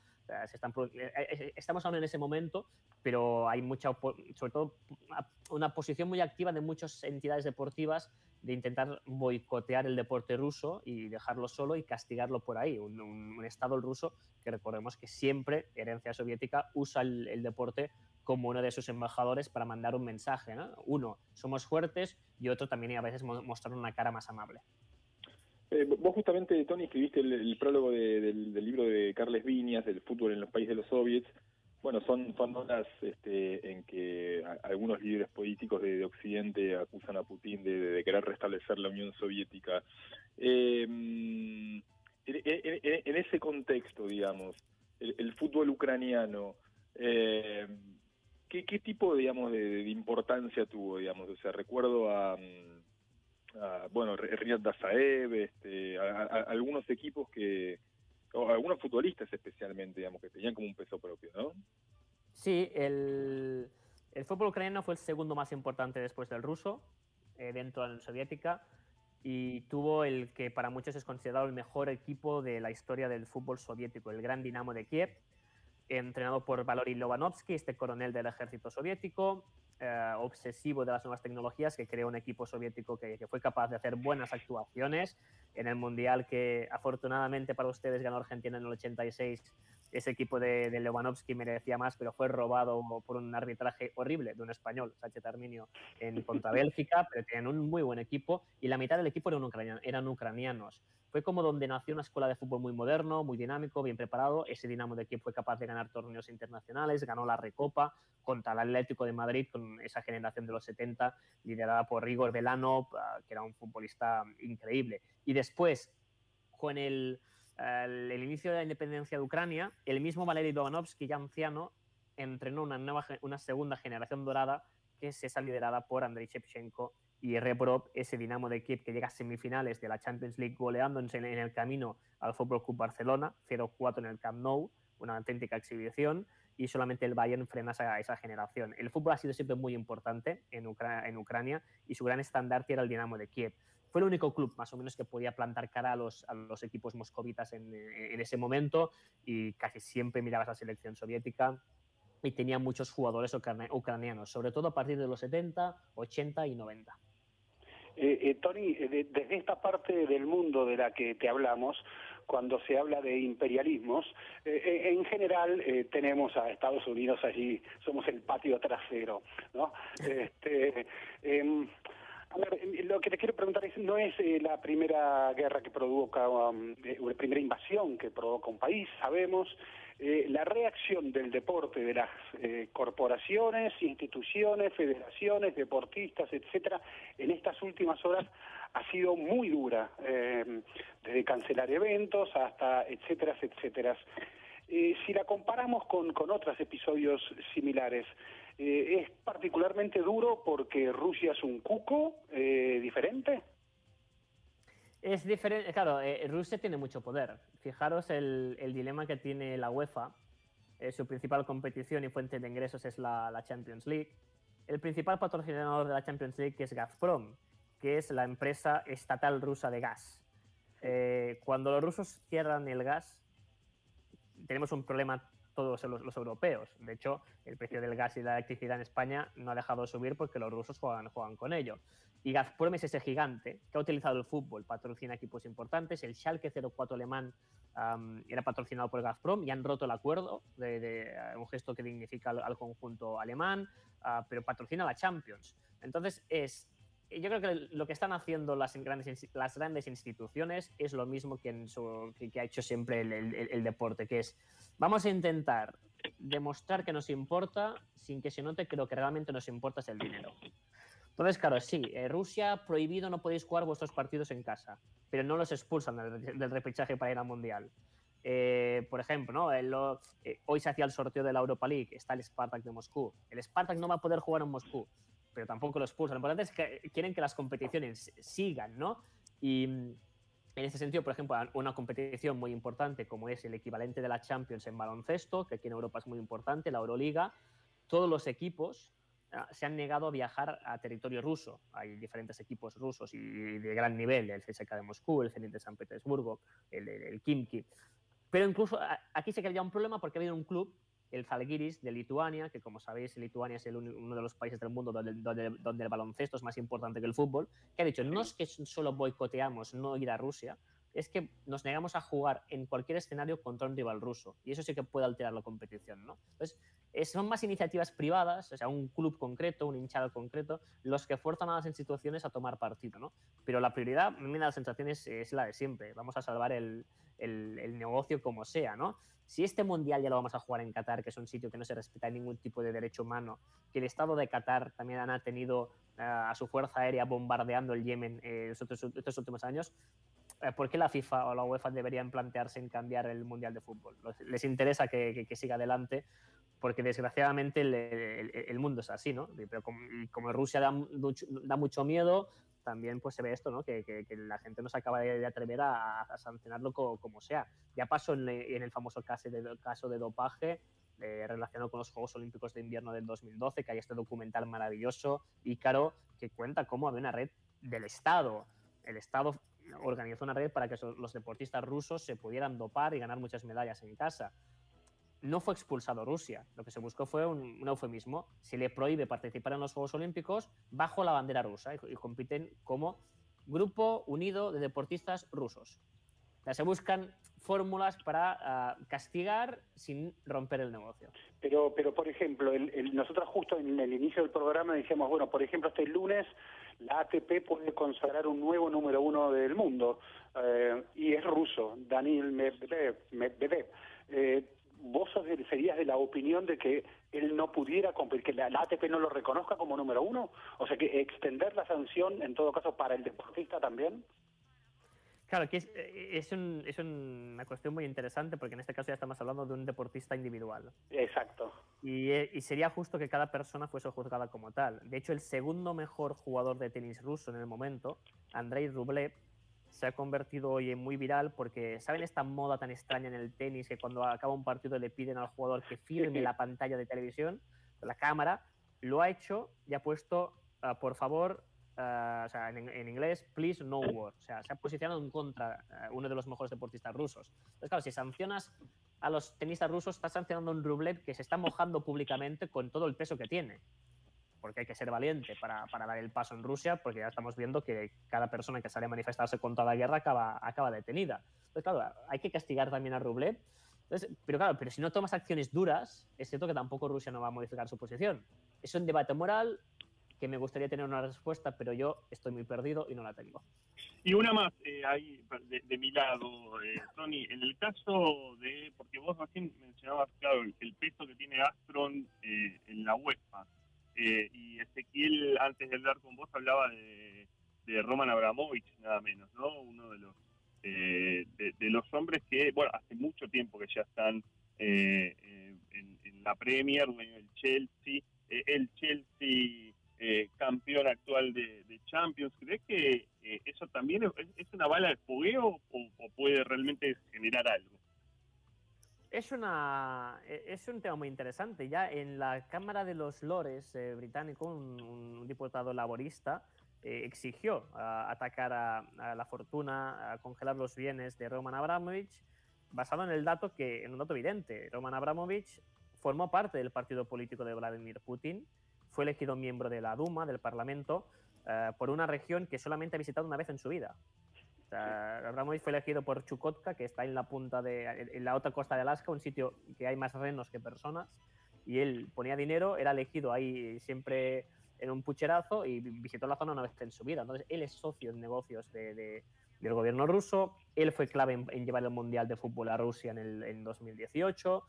Se están, eh, eh, estamos aún en ese momento, pero hay mucha, sobre todo, una posición muy activa de muchas entidades deportivas de intentar boicotear el deporte ruso y dejarlo solo y castigarlo por ahí. Un, un, Estado ruso que recordemos que siempre, herencia soviética, usa el, deporte como uno de sus embajadores para mandar un mensaje. ¿no? Uno, somos fuertes y otro también a veces mostrar una cara más amable. Eh, vos justamente, Tony, escribiste el, prólogo de, del, del, libro de Carles Viñas, del fútbol en los países de los soviets, bueno, son, son horas este, en que algunos líderes políticos de, de, Occidente acusan a Putin de, querer restablecer la Unión Soviética. Eh, en, en, en, ese contexto, digamos, el, el fútbol ucraniano, eh, ¿qué, ¿qué, tipo, digamos, de, importancia tuvo, digamos? O sea, recuerdo a, a bueno, Riyad Dazaev, este, a, algunos equipos que o algunos futbolistas especialmente, digamos, que tenían como un peso propio, ¿no? Sí, el, el fútbol ucraniano fue el segundo más importante después del ruso, eh, dentro de la Unión Soviética, y tuvo el que para muchos es considerado el mejor equipo de la historia del fútbol soviético, el Gran Dinamo de Kiev, entrenado por Valery Lobanovsky, este coronel del ejército soviético, eh, obsesivo de las nuevas tecnologías, que creó un equipo soviético que, que, fue capaz de hacer buenas actuaciones en el Mundial que afortunadamente para ustedes ganó Argentina en el 86. Ese equipo de, de Lewanovsky merecía más, pero fue robado por un arbitraje horrible de un español, Sánchez Arminio, en contra Bélgica, pero tenían un muy buen equipo y la mitad del equipo eran, ucranianos. Eran ucranianos. Fue como donde nació una escuela de fútbol muy moderno, muy dinámico, bien preparado. Ese Dinamo de Kiev fue capaz de ganar torneos internacionales, ganó la Recopa contra el Atlético de Madrid con esa generación de los 70 liderada por Rigor Velanov, que era un futbolista increíble. Y después, con el, el, inicio de la independencia de Ucrania, el mismo Valery Dobanovsky, ya anciano, entrenó una, nueva, una segunda generación dorada que es esa liderada por Andrei Shevchenko y Rebrov, ese Dinamo de Kiev que llega a semifinales de la Champions League goleando en el camino al Fútbol Club Barcelona, 0-4 en el Camp Nou, una auténtica exhibición, y solamente el Bayern frena esa, esa generación. El fútbol ha sido siempre muy importante en Ucrania y su gran estandarte era el Dinamo de Kiev. Fue el único club más o menos que podía plantar cara a los, a los equipos moscovitas en, en ese momento y casi siempre mirabas a la selección soviética y tenía muchos jugadores ucranianos, sobre todo a partir de los 70, 80 y 90. Eh, eh, Tony, eh, de, desde esta parte del mundo de la que te hablamos, cuando se habla de imperialismos, eh, eh en general eh, tenemos a Estados Unidos allí, somos el patio trasero, ¿no? Este, eh, a ver, lo que te quiero preguntar es, no es eh, la primera guerra que provoca, um, la primera invasión que provoca un país, sabemos, eh, la reacción del deporte de las eh, corporaciones, instituciones, federaciones, deportistas, etcétera, en estas últimas horas ha sido muy dura, eh, desde cancelar eventos hasta etcétera, etcétera. Eh, si la comparamos con, con otros episodios similares, eh, ¿es particularmente duro porque Rusia es un cuco diferente? Es diferente, claro, Rusia tiene mucho poder. Fijaros el, el dilema que tiene la UEFA. su principal competición y fuente de ingresos es la, la Champions League el principal patrocinador de la Champions League es Gazprom, que es la empresa estatal rusa de gas. Eh, cuando los rusos cierran el gas, tenemos un problema todos los, europeos. De hecho, el precio del gas y la electricidad en España no ha dejado de subir porque los rusos juegan, con ello. Y Gazprom es ese gigante que ha utilizado el fútbol, patrocina equipos importantes. El Schalke 04 alemán era patrocinado por Gazprom y han roto el acuerdo, de, eh, un gesto que dignifica al, conjunto alemán, uh, pero patrocina la Champions. Entonces, es, yo creo que lo que están haciendo las grandes, las grandes instituciones es lo mismo que, en su, que, ha hecho siempre el, el, el, deporte, que es, vamos a intentar demostrar que nos importa sin que se note que lo que realmente nos importa es el dinero. Entonces, claro, sí, eh, Rusia prohibido, no podéis jugar vuestros partidos en casa, pero no los expulsan del, del repechaje para ir al Mundial. Eh, por ejemplo, ¿no? Eh, hoy se hacía el sorteo de la Europa League, está el Spartak de Moscú. El Spartak no va a poder jugar en Moscú, pero tampoco lo expulsan. Lo importante es que quieren que las competiciones sigan, ¿no? Y en ese sentido, por ejemplo, una competición muy importante como es el equivalente de la Champions en baloncesto, que aquí en Europa es muy importante, la Euroliga, todos los equipos Ah, se han negado a viajar a territorio ruso. Hay diferentes equipos rusos y de gran nivel, el CSKA de Moscú, el Zenit de San Petersburgo, el, el, Kimki. Pero incluso aquí se había un problema porque había un club, el Zalgiris de Lituania, que como sabéis, Lituania es el, uno de los países del mundo donde, donde, donde, el baloncesto es más importante que el fútbol, que ha dicho, no es que solo boicoteamos no ir a Rusia, es que nos negamos a jugar en cualquier escenario contra un rival ruso. Y eso sí que puede alterar la competición, ¿no? Entonces, son más iniciativas privadas, o sea, un club concreto, un hinchado concreto, los que fuerzan a las instituciones a tomar partido, ¿no? Pero la prioridad, a mí me da la sensación, es, la de siempre. Vamos a salvar el, el, negocio como sea, ¿no? Si este mundial ya lo vamos a jugar en Qatar, que es un sitio que no se respeta ningún tipo de derecho humano, que el Estado de Qatar también ha tenido uh, a su fuerza aérea bombardeando el Yemen eh, estos, últimos años, eh, ¿por qué la FIFA o la UEFA deberían plantearse en cambiar el Mundial de Fútbol? Les interesa que, siga adelante porque desgraciadamente el, mundo es así, ¿no? Pero como, Rusia da, mucho miedo, también pues se ve esto, ¿no? Que, que, que la gente no se acaba de, atrever a, a sancionarlo como, como, sea. Ya pasó en, en, el famoso caso de, caso de dopaje eh, relacionado con los Juegos Olímpicos de Invierno del 2012, que hay este documental maravilloso, Ícaro, que cuenta cómo había una red del Estado. El Estado organizó una red para que los deportistas rusos se pudieran dopar y ganar muchas medallas en casa. No fue expulsado Rusia, lo que se buscó fue un, un eufemismo. Se le prohíbe participar en los Juegos Olímpicos bajo la bandera rusa y, compiten como grupo unido de deportistas rusos. Se buscan fórmulas para uh, castigar sin romper el negocio. Pero, pero por ejemplo, nosotros justo en el inicio del programa decíamos, bueno, por ejemplo, este lunes la ATP puede consagrar un nuevo número uno del mundo eh, y es ruso, Daniel Medvedev. Medvedev. Eh, ¿Vos serías de la opinión de que él no pudiera competir, que la, la, ATP no lo reconozca como número uno? O sea, que extender la sanción, en todo caso, para el deportista también. Claro, que es, eh, es, un, es, una cuestión muy interesante porque en este caso ya estamos hablando de un deportista individual. Exacto. Y, eh, y, sería justo que cada persona fuese juzgada como tal. De hecho, el segundo mejor jugador de tenis ruso en el momento, Andrei Rublev, se ha convertido hoy en muy viral porque, ¿saben esta moda tan extraña en el tenis que cuando acaba un partido le piden al jugador que firme la pantalla de televisión, la cámara? Lo ha hecho y ha puesto, uh, por favor, Uh, o sea, en, en, inglés, please no war. O sea, se ha posicionado en contra uh, uno de los mejores deportistas rusos. Entonces, claro, si sancionas a los tenistas rusos, estás sancionando un Rublev que se está mojando públicamente con todo el peso que tiene. Porque hay que ser valiente para, para, dar el paso en Rusia, porque ya estamos viendo que cada persona que sale a manifestarse contra la guerra acaba, acaba detenida. Entonces, claro, hay que castigar también a Rublev. Entonces, pero claro, pero si no tomas acciones duras, es cierto que tampoco Rusia no va a modificar su posición. Es un debate moral, que me gustaría tener una respuesta, pero yo estoy muy perdido y no la tengo. Y una más eh, ahí de, de, mi lado, eh, Tony, en el caso de, porque vos recién mencionabas, claro, el, el peso que tiene Astron eh, en la UEFA, eh, y Ezequiel, antes de hablar con vos, hablaba de, Roman Abramovich, nada menos, ¿no? Uno de los eh, de, los hombres que, bueno, hace mucho tiempo que ya están eh, en, la Premier, dueño del Chelsea, el Chelsea campeón actual de, Champions. ¿Crees que eso también es, una bala de fogueo o puede realmente generar algo? Es, una, e, es un tema muy interesante. Ya en la Cámara de los Lores eh, británico, un, diputado laborista eh, exigió atacar a, la fortuna, congelar los bienes de Roman Abramovich, basado en el dato que, en un dato evidente, Roman Abramovich formó parte del partido político de Vladimir Putin, fue elegido miembro de la Duma, del Parlamento, eh, por una región que solamente ha visitado una vez en su vida. Abramovich fue elegido por Chukotka, que está en la punta de la otra costa de Alaska, un sitio que hay más renos que personas, y él ponía dinero, era elegido ahí siempre en un pucherazo y visitó la zona una vez en su vida. Entonces, él es socio en negocios de, del gobierno ruso, él fue clave en, llevar el Mundial de Fútbol a Rusia en, el, en 2018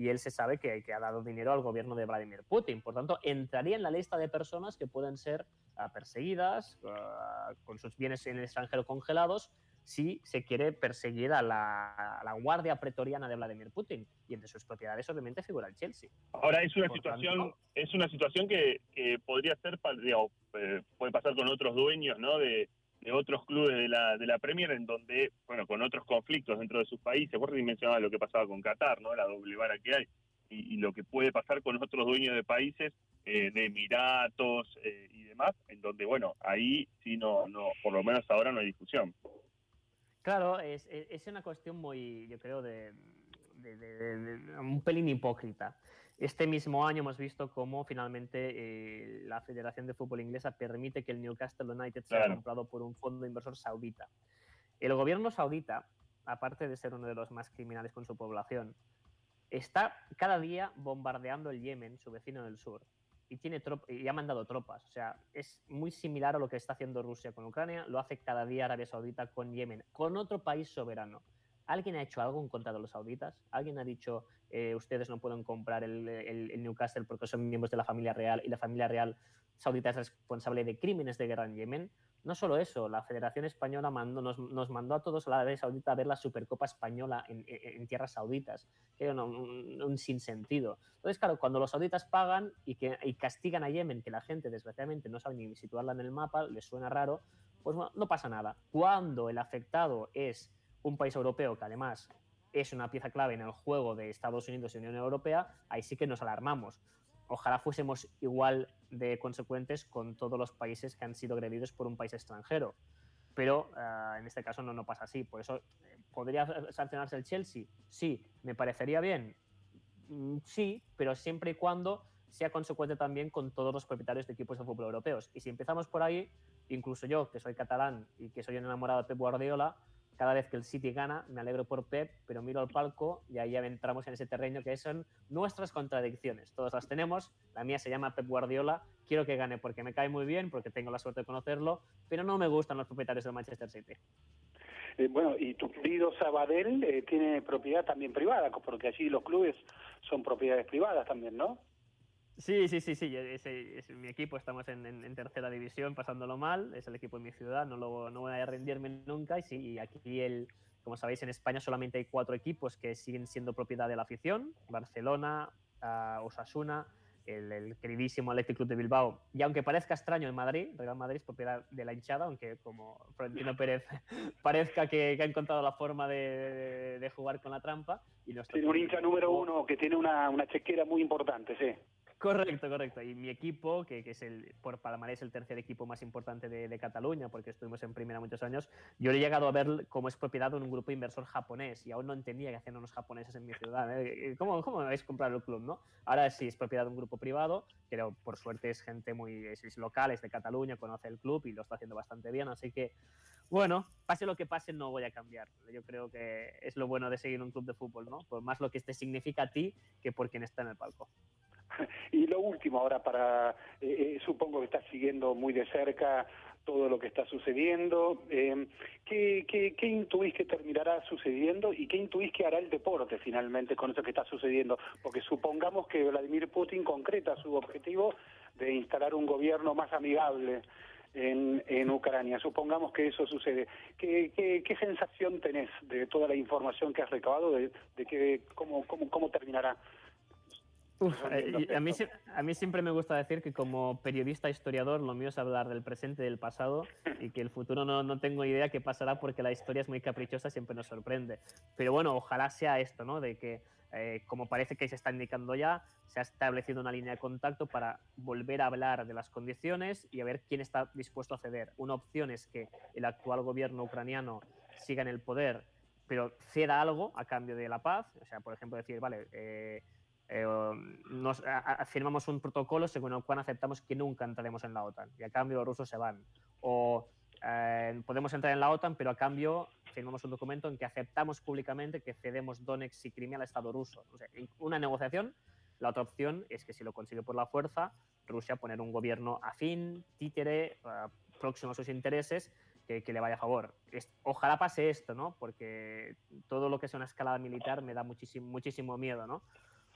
y él se sabe que, que, ha dado dinero al gobierno de Vladimir Putin. Por tanto, entraría en la lista de personas que pueden ser uh, perseguidas uh, con sus bienes en el extranjero congelados si se quiere perseguir a la, a la, guardia pretoriana de Vladimir Putin y entre sus propiedades obviamente figura el Chelsea. Ahora es una Por situación tanto, es una situación que, que podría ser digamos, eh, puede pasar con otros dueños, ¿no? De, de otros clubes de la, de la Premier en donde, bueno, con otros conflictos dentro de sus países, vos mencionabas lo que pasaba con Qatar, ¿no? La doble vara que hay, y, lo que puede pasar con otros dueños de países, eh, de Emiratos eh, y demás, en donde, bueno, ahí sí no, no, por lo menos ahora no hay discusión. Claro, es, es una cuestión muy, yo creo, de, de un pelín hipócrita. Este mismo año hemos visto cómo finalmente eh, la Federación de Fútbol Inglesa permite que el Newcastle United sea comprado por un fondo inversor saudita. El gobierno saudita, aparte de ser uno de los más criminales con su población, está cada día bombardeando el Yemen, su vecino del sur, y, tiene y ha mandado tropas. O sea, es muy similar a lo que está haciendo Rusia con Ucrania, lo hace cada día Arabia Saudita con Yemen, con otro país soberano. ¿Alguien ha hecho algo en contra de los sauditas? ¿Alguien ha dicho eh, ustedes no pueden comprar el, Newcastle porque son miembros de la familia real y la familia real saudita es responsable de crímenes de guerra en Yemen? No solo eso, la Federación Española mandó, nos, mandó a todos a la Arabia Saudita a ver la Supercopa Española en, tierras sauditas, que un, sinsentido. Entonces, claro, cuando los sauditas pagan y, que, y castigan a Yemen, que la gente desgraciadamente no sabe ni situarla en el mapa, les suena raro, pues no pasa nada. Cuando el afectado es un país europeo que además es una pieza clave en el juego de Estados Unidos y Unión Europea, ahí sí que nos alarmamos. Ojalá fuésemos igual de consecuentes con todos los países que han sido agredidos por un país extranjero. Pero uh, en este caso no, no pasa así. Por eso, ¿podría sancionarse el Chelsea? Sí. ¿Me parecería bien? Mm, sí, pero siempre y cuando sea consecuente también con todos los propietarios de equipos de fútbol europeos. Y si empezamos por ahí, incluso yo, que soy catalán y que soy enamorado de Pep Guardiola, cada vez que el City gana, me alegro por Pep, pero miro al palco y ahí ya entramos en ese terreno que son nuestras contradicciones. Todas las tenemos, la mía se llama Pep Guardiola, quiero que gane porque me cae muy bien, porque tengo la suerte de conocerlo, pero no me gustan los propietarios del Manchester City. Eh, bueno, y tu querido Sabadell eh, tiene propiedad también privada, porque allí los clubes son propiedades privadas también, ¿no? Sí, sí, sí, sí. Ese, es mi equipo, estamos en, en, en, tercera división pasándolo mal, es el equipo de mi ciudad, no, lo, no voy a rendirme nunca. Y sí, aquí, el, como sabéis, en España solamente hay cuatro equipos que siguen siendo propiedad de la afición, Barcelona, uh, Osasuna, el, el, queridísimo Athletic Club de Bilbao. Y aunque parezca extraño en Madrid, Real Madrid es propiedad de la hinchada, aunque como Florentino Pérez parezca que, que, ha encontrado la forma de, de, de jugar con la trampa. Y tiene un hincha número uno que tiene una, una chequera muy importante, sí. Correcto, correcto. Y mi equipo, que, que es el, por Palmarés, el tercer equipo más importante de, Cataluña, porque estuvimos en primera muchos años, yo he llegado a ver cómo es propiedad de un grupo inversor japonés y aún no entendía qué hacían unos japoneses en mi ciudad. ¿eh? ¿Cómo, ¿Cómo vais a comprar el club, no? Ahora sí es propiedad de un grupo privado, pero por suerte es gente muy es, local, es de Cataluña, conoce el club y lo está haciendo bastante bien. Así que, bueno, pase lo que pase, no voy a cambiar. Yo creo que es lo bueno de seguir un club de fútbol, ¿no? Por más lo que te significa a ti que por quien está en el palco. Y lo último ahora para, eh, eh, supongo que estás siguiendo muy de cerca todo lo que está sucediendo. Eh, ¿qué, qué, ¿Qué intuís que terminará sucediendo y qué intuís que hará el deporte finalmente con eso que está sucediendo? Porque supongamos que Vladimir Putin concreta su objetivo de instalar un gobierno más amigable en, en Ucrania. Supongamos que eso sucede. ¿Qué, qué, qué sensación tenés de toda la información que has recabado, de, de que, cómo, cómo, cómo terminará? Eh, a, mí, a mí siempre me gusta decir que como periodista historiador lo mío es hablar del presente y del pasado y que el futuro no, no tengo idea qué pasará porque la historia es muy caprichosa, siempre nos sorprende. Pero bueno, ojalá sea esto, ¿no? De que, eh, como parece que se está indicando ya, se ha establecido una línea de contacto para volver a hablar de las condiciones y a ver quién está dispuesto a ceder. Una opción es que el actual gobierno ucraniano siga en el poder, pero ceda algo a cambio de la paz. O sea, por ejemplo, decir, vale, eh, eh, nos firmamos un protocolo según el cual aceptamos que nunca entraremos en la OTAN y a cambio los rusos se van. O eh, podemos entrar en la OTAN, pero a cambio firmamos un documento en que aceptamos públicamente que cedemos Donetsk y Crimea al Estado ruso. O sea, una negociación. La otra opción es que si lo consigue por la fuerza, Rusia poner un gobierno afín, títere, uh, próximo a sus intereses, que, que, le vaya a favor. Es, ojalá pase esto, ¿no? Porque todo lo que sea una escalada militar me da muchísimo, muchísimo miedo, ¿no?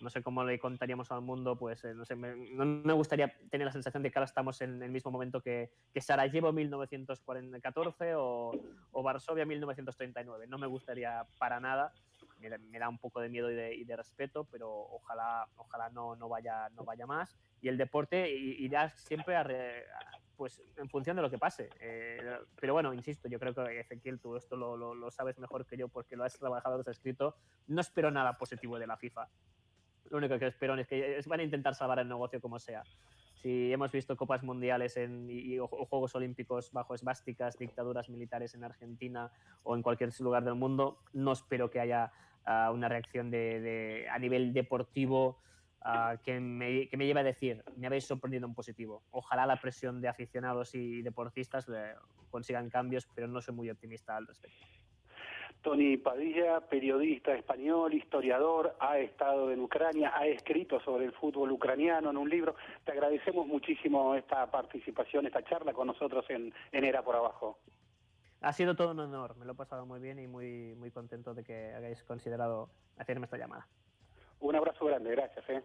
No sé cómo le contaríamos al mundo, pues eh, no me, gustaría tener la sensación de que ahora estamos en el mismo momento que, que Sarajevo 1914 o, o, Varsovia 1939. No me gustaría para nada, me, da un poco de miedo y de, y respeto, pero ojalá, ojalá no, no, vaya, no vaya más. Y el deporte irá siempre a, re, pues en función de lo que pase. Eh, pero bueno, insisto, yo creo que Ezequiel, tú esto lo, lo, lo, sabes mejor que yo porque lo has trabajado, lo has escrito. No espero nada positivo de la FIFA lo único que espero es que van a intentar salvar el negocio como sea. Si hemos visto copas mundiales en, y, o, o, Juegos Olímpicos bajo esvásticas, dictaduras militares en Argentina o en cualquier lugar del mundo, no espero que haya uh, una reacción de, de, a nivel deportivo uh, que, me, que, me, lleve a decir, me habéis sorprendido en positivo. Ojalá la presión de aficionados y deportistas le, consigan cambios, pero no soy muy optimista al respecto. Tony Padilla, periodista español, historiador, ha estado en Ucrania, ha escrito sobre el fútbol ucraniano en un libro. Te agradecemos muchísimo esta participación, esta charla con nosotros en, en Era por Abajo. Ha sido todo un honor, me lo he pasado muy bien y muy, muy contento de que hayáis considerado hacerme esta llamada. Un abrazo grande, gracias. ¿eh?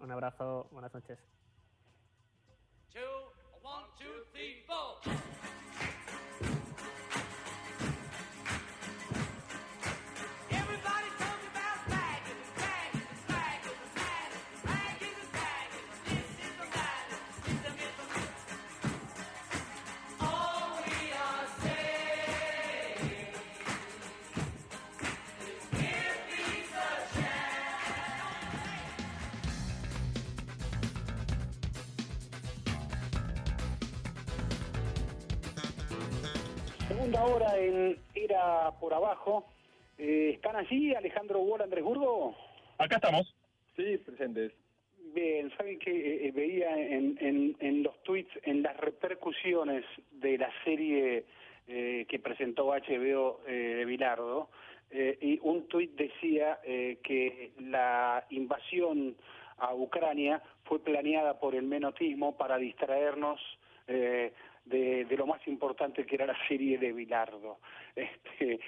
Un abrazo, buenas noches. Two, one, two, three, por Abajo. Eh, ¿Están allí Alejandro Wall, Andrés Burgo? Acá estamos. Sí, presentes. Bien, saben que eh, veía en, en, en, los tweets, en las repercusiones de la serie eh, que presentó HBO eh, de Bilardo, eh, y un tuit decía que la invasión a Ucrania fue planeada por el menotismo para distraernos de, de, lo más importante que era la serie de Bilardo. Este,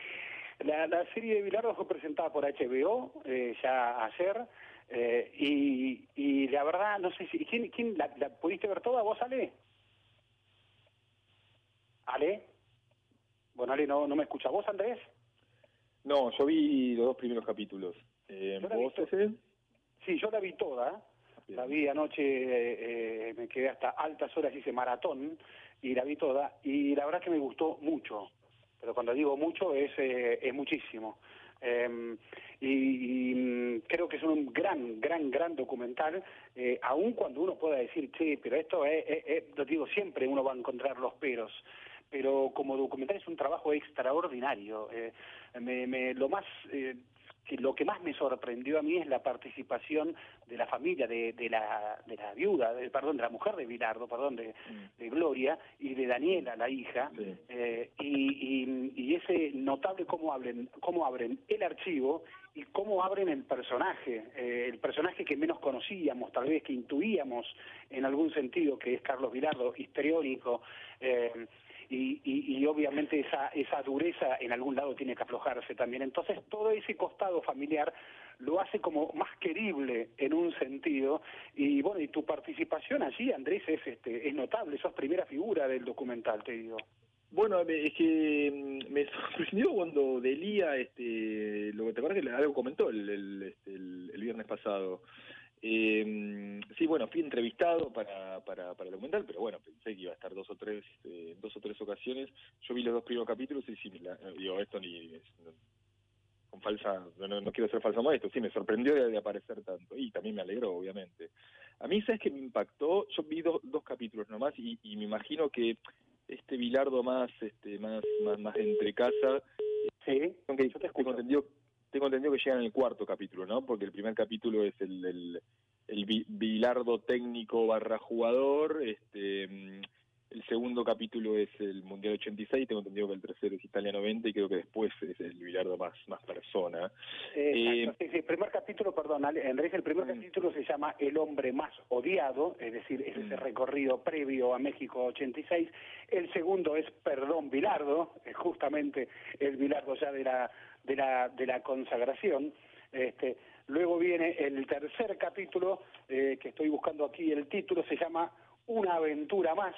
la, la, serie de Bilardo fue presentada por HBO eh, ya ayer eh, y, y, la verdad, no sé si... ¿Quién, quién la, la, pudiste ver toda vos, Ale? ¿Ale? Bueno, Ale, no, no me escucha. ¿Vos, Andrés? No, yo vi los dos primeros capítulos. Eh, ¿Vos, ese? Sí, yo la vi toda. La vi anoche, eh, me quedé hasta altas horas, hice maratón y la vi toda. Y la verdad que me gustó mucho. Pero cuando digo mucho es, eh, es muchísimo. Eh, y, y, creo que es un gran, gran, gran documental, eh, aun cuando uno pueda decir, che, pero esto es, es, es, lo digo siempre, uno va a encontrar los peros, pero como documental es un trabajo extraordinario. Eh, me, me, lo más eh, que lo que más me sorprendió a mí es la participación de la familia, de, de, la, de la viuda, de, perdón, de la mujer de Bilardo, perdón, de, de Gloria, y de Daniela, la hija, sí. eh, y, y, y, ese notable cómo abren, cómo abren el archivo y cómo abren el personaje, eh, el personaje que menos conocíamos, tal vez que intuíamos en algún sentido, que es Carlos Bilardo, histriónico, eh, y, y, obviamente esa, esa dureza en algún lado tiene que aflojarse también. Entonces todo ese costado familiar lo hace como más querible en un sentido y bueno, y tu participación allí, Andrés, es, este, es notable, sos primera figura del documental, te digo. Bueno, es que mm, me sorprendió cuando Delía, este, lo que te acuerdas que algo comentó el, el, este, el, viernes pasado. Eh, sí, bueno, fui entrevistado para, para, para el documental, pero bueno, pensé que iba a estar dos o tres, eh, dos o tres ocasiones. Yo vi los dos primeros capítulos y sí, digo, esto ni, con falsa, no, quiero ser falso maestro, sí, me sorprendió de, aparecer tanto y también me alegró, obviamente. A mí, ¿sabes que me impactó? Yo vi dos capítulos nomás y, y me imagino que este Bilardo más, este, más, más, más entre casa, sí, aunque yo te tengo entendido, tengo entendido que llega en el cuarto capítulo, ¿no? Porque el primer capítulo es el, el, el Bilardo técnico barra jugador, este el segundo capítulo es el Mundial 86, tengo entendido que el tercero es Italia 90 y creo que después es el Bilardo más, más persona. Eh, sí, el primer capítulo, perdón, Andrés, el primer mm. capítulo se llama El hombre más odiado, es decir, es ese mm. recorrido previo a México 86. El segundo es Perdón Bilardo, es justamente el Bilardo ya de la, de la, de la consagración. Este, luego viene el tercer capítulo, eh, que estoy buscando aquí el título, se llama Una aventura más,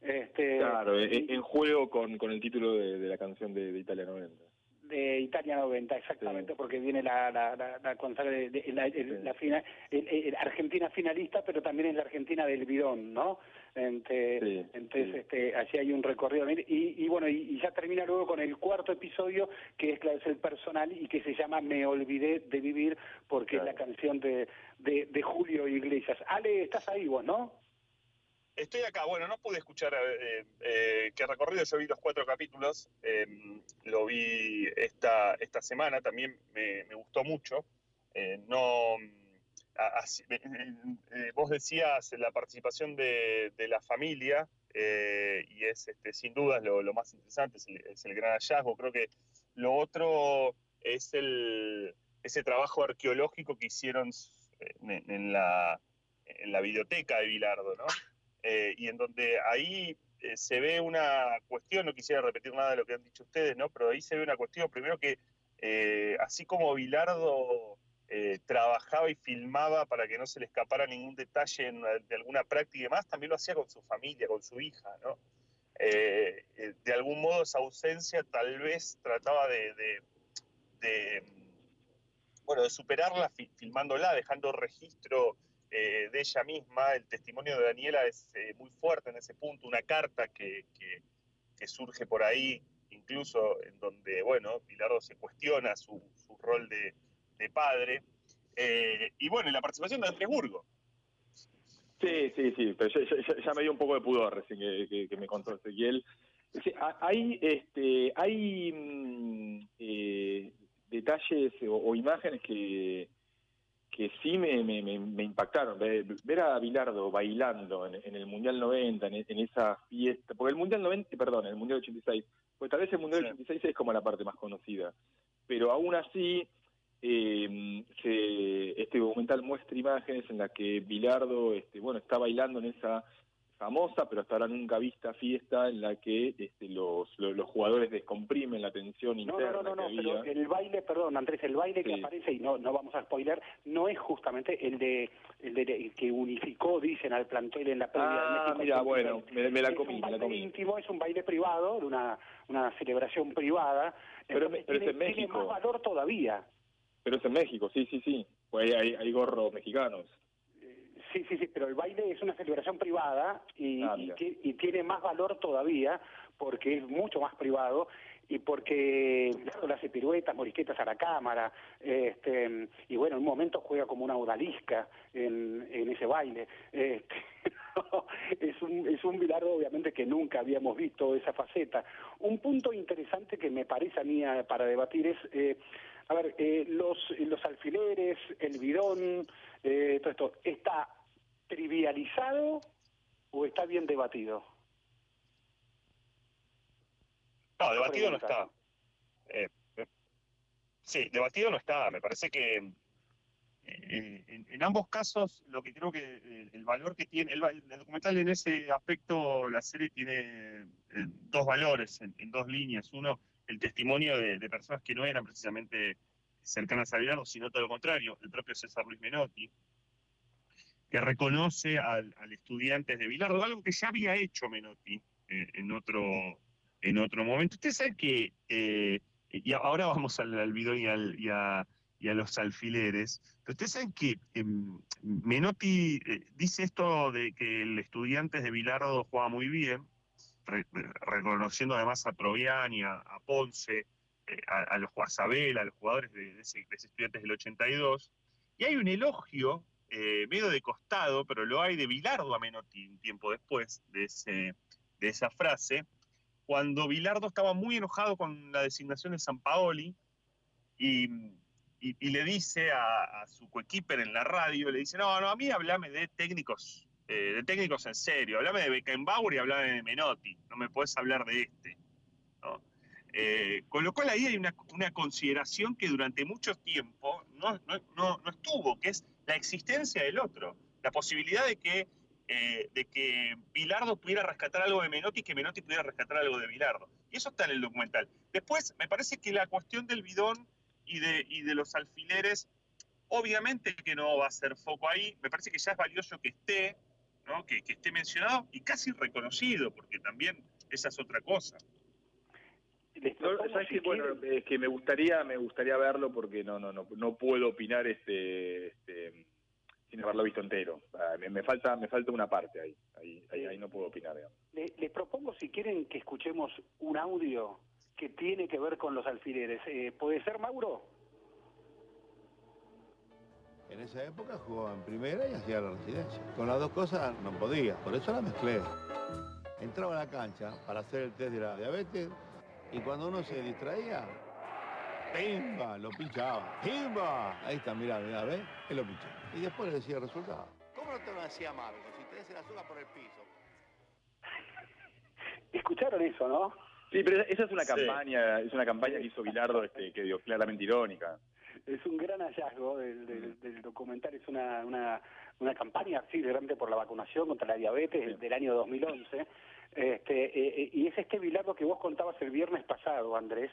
este, claro, en, juego con, con el título de, la canción de, Italia 90. De Italia 90, exactamente, porque viene la, la, la, la, final, Argentina finalista, pero también es la Argentina del bidón, ¿no? Entonces, este, allí hay un recorrido. Y, y bueno, y, ya termina luego con el cuarto episodio, que es, es el personal y que se llama Me olvidé de vivir, porque es la canción de, de, de Julio Iglesias. Ale, estás ahí vos, ¿no? Estoy acá, bueno, no pude escuchar eh, eh, qué recorrido, yo vi los cuatro capítulos, em, lo vi esta, esta semana, también me, gustó mucho. Eh, vos decías la participación de, la familia y es este, sin duda lo, más interesante, es el, gran hallazgo. Creo que lo otro es el, ese trabajo arqueológico que hicieron en, la, en la biblioteca de Bilardo, ¿no? Eh, y en donde ahí eh, se ve una cuestión, no quisiera repetir nada de lo que han dicho ustedes, ¿no? pero ahí se ve una cuestión, primero que eh, así como Bilardo trabajaba y filmaba para que no se le escapara ningún detalle de alguna práctica y demás, también lo hacía con su familia, con su hija, ¿no? de algún modo esa ausencia tal vez trataba de, bueno, de superarla filmándola, dejando registro eh, de ella misma. El testimonio de Daniela es eh, muy fuerte en ese punto, una carta que, surge por ahí, incluso en donde, bueno, Pilardo se cuestiona su rol de, de padre. Eh, y bueno, y la participación de Andrés Burgo. Sí, sí, sí, pero ya, me dio un poco de pudor recién que, me contó Ezequiel. hay, este, hay mm, detalles o, imágenes que, que sí me, me, me impactaron. Ver a Bilardo bailando en, el Mundial 90, en, esa fiesta, porque el Mundial 90, perdón, el Mundial 86, pues tal vez el Mundial 86 es como la parte más conocida, pero aún así eh, este documental muestra imágenes en las que Bilardo este, bueno, está bailando en esa famosa, pero hasta ahora nunca vista fiesta en la que este, los, los, jugadores descomprimen la tensión interna. No, no, no, no, pero el baile, perdón, Andrés, el baile que aparece, y no, no vamos a spoiler, no es justamente el de el de que unificó, dicen, al plantel en la previa ah, de México. mira, bueno, me, la comí, es un baile íntimo, es un baile privado, de una, una celebración privada, pero, pero es en México. tiene más valor todavía. Pero es en México, sí, sí, sí, pues hay, hay gorros mexicanos. Sí, sí, sí, pero el baile es una celebración privada y, ah, y, tiene más valor todavía porque es mucho más privado y porque le hace piruetas, morisquetas a la cámara, este, y bueno, en un momento juega como una odalisca en, en ese baile. Este, es un, es un Bilardo obviamente que nunca habíamos visto esa faceta. Un punto interesante que me parece a mí para debatir es, eh, a ver, eh, los, los alfileres, el bidón, eh, todo esto, ¿está trivializado o está bien debatido? No, debatido no está. Eh, sí, debatido no está. Me parece que, eh, eh, en, ambos casos, lo que creo que el, valor que tiene, el, documental en ese aspecto, la serie tiene dos valores en, dos líneas. Uno, el testimonio de, personas que no eran precisamente cercanas a Bilardo, sino todo lo contrario, el propio César Luis Menotti, que reconoce al, estudiante de Bilardo, algo que ya había hecho Menotti en, otro, en otro momento. Usted sabe que, y ahora vamos al, al y, y a y a los alfileres. Pero ustedes saben que em, Menotti eh, dice esto de que el estudiante de Bilardo juega muy bien, reconociendo además a Troviani, a, Ponce, eh, a, los Juazabel, a los jugadores de, ese, estudiantes del 82. Y hay un elogio eh, medio de costado, pero lo hay de Bilardo a un tiempo después de, ese, de esa frase, cuando Bilardo estaba muy enojado con la designación de San Paoli y y, le dice a, su coequiper en la radio, le dice, no, no, a mí hablame de técnicos, eh, de técnicos en serio, hablame de Beckenbauer y hablame de Menotti, no me puedes hablar de este. Eh, con lo cual ahí hay una, consideración que durante mucho tiempo no, no, estuvo, que es la existencia del otro, la posibilidad de que, eh, de que Bilardo pudiera rescatar algo de Menotti y que Menotti pudiera rescatar algo de Bilardo. Y eso está en el documental. Después, me parece que la cuestión del bidón y de, y de los alfileres, obviamente que no va a ser foco ahí, me parece que ya es valioso que esté, ¿no? que, esté mencionado y casi reconocido, porque también esa es otra cosa. bueno, es que me gustaría, me gustaría verlo porque no, no, no, no puedo opinar este, este sin haberlo visto entero. Me, falta, me falta una parte ahí, ahí, ahí, no puedo opinar. les propongo si quieren que escuchemos un audio que tiene que ver con los alfileres. Eh, ¿Puede ser, Mauro? En esa época jugaba en primera y hacía la residencia. Con las dos cosas no podía, por eso la mezclé. Entraba a la cancha para hacer el test de la diabetes y cuando uno se distraía, ¡pimba! Lo pinchaba. ¡Pimba! Ahí está, mira, mira, ¿ves? Él lo pinchó. Y después le decía el resultado. ¿Cómo no te lo decía Marco? Si tenés el azúcar por el piso. Escucharon eso, ¿no? Sí, pero esa es una campaña, es una campaña que hizo Bilardo este, que dio claramente irónica. Es un gran hallazgo del, documental, es una, una, una campaña, sí, realmente por la vacunación contra la diabetes del año 2011. Este, eh, eh, y es este Bilardo que vos contabas el viernes pasado, Andrés,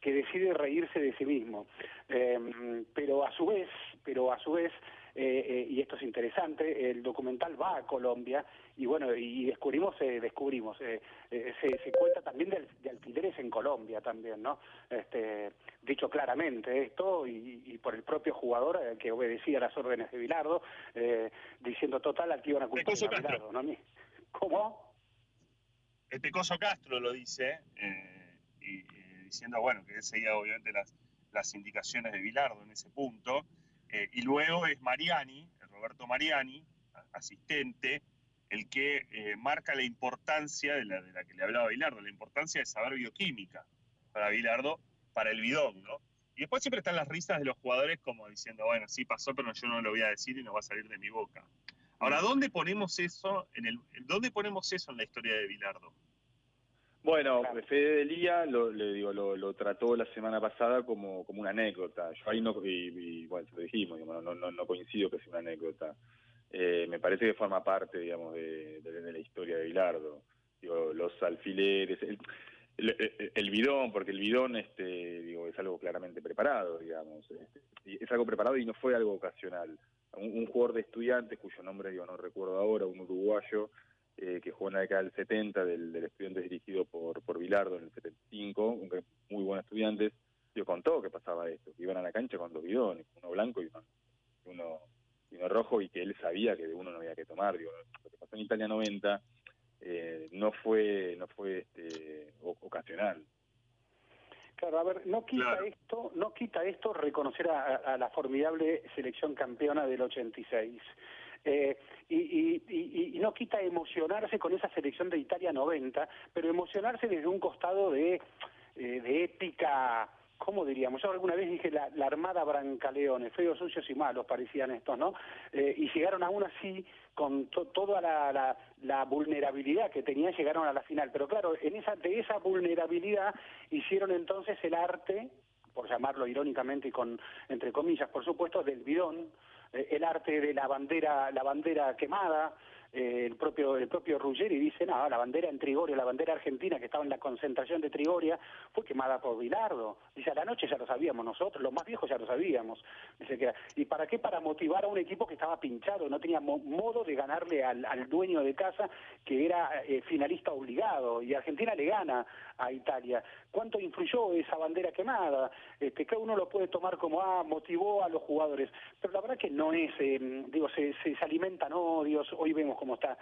que decide reírse de sí mismo. Em, pero a su vez, pero a su vez, eh, y esto es interesante, el documental va a Colombia y bueno, y descubrimos, eh, descubrimos, eh, eh, se, cuenta también de, alfileres en Colombia también, ¿no? Este, dicho claramente esto y, por el propio jugador que obedecía las órdenes de Bilardo, diciendo total aquí iban a culpar a Bilardo, ¿no? ¿Cómo? Este Coso Castro lo dice, y, diciendo, bueno, que él seguía obviamente las, las indicaciones de Bilardo en ese punto, y luego es Mariani, Roberto Mariani, asistente, el que eh, marca la importancia de la, de la que le hablaba Bilardo, la importancia de saber bioquímica para Bilardo, para el bidón, ¿no? Y después siempre están las risas de los jugadores como diciendo, bueno, sí pasó, pero yo no lo voy a decir y no va a salir de mi boca. Ahora, ¿dónde ponemos eso en el, dónde ponemos eso en la historia de Bilardo? Bueno, Fede de Lía lo, le digo, lo, trató la semana pasada como, como una anécdota. Yo ahí no, y, bueno, lo dijimos, no, no, no coincido que sea una anécdota. Eh, me parece que forma parte, digamos, de, la historia de Bilardo. Digo, los alfileres, el, bidón, porque el bidón este, digo, es algo claramente preparado, digamos. Este, es algo preparado y no fue algo ocasional. Un, jugador de estudiantes, cuyo nombre digo, no recuerdo ahora, un uruguayo, eh, que jugó en la década del 70, del, del estudiante dirigido por, por Bilardo en el 75, un muy buen estudiante, yo contó que pasaba esto, que iban a la cancha con dos bidones, uno blanco y uno, uno vino rojo y que él sabía que de uno no había que tomar. Digo, lo que pasó en Italia 90 eh, no fue no fue este, ocasional. Claro, a ver, no quita esto, no quita esto reconocer a, la formidable selección campeona del 86. Eh, y, y, y, no quita emocionarse con esa selección de Italia 90, pero emocionarse desde un costado de, eh, de épica ¿cómo diríamos? Yo alguna vez dije la, Armada Brancaleones, feos, sucios y malos parecían estos, ¿no? Eh, y llegaron aún así, con toda la, vulnerabilidad que tenían, llegaron a la final. Pero claro, en esa, de esa vulnerabilidad hicieron entonces el arte, por llamarlo irónicamente y con, entre comillas, por supuesto, del bidón, el arte de la bandera, la bandera quemada, eh, el propio el propio Ruggeri dice, no, la bandera en Trigoria, la bandera argentina que estaba en la concentración de Trigoria, fue quemada por Bilardo. Dice, a la noche ya lo sabíamos nosotros, los más viejos ya lo sabíamos. Dice que, ¿y para qué? Para motivar a un equipo que estaba pinchado, no tenía modo de ganarle al, dueño de casa, que era eh, finalista obligado, y Argentina le gana a Italia. ¿Cuánto influyó esa bandera quemada? Este, cada uno lo puede tomar como, ah, motivó a los jugadores, pero la verdad que no es, eh, digo, se, se, se alimentan odios, hoy vemos cómo está,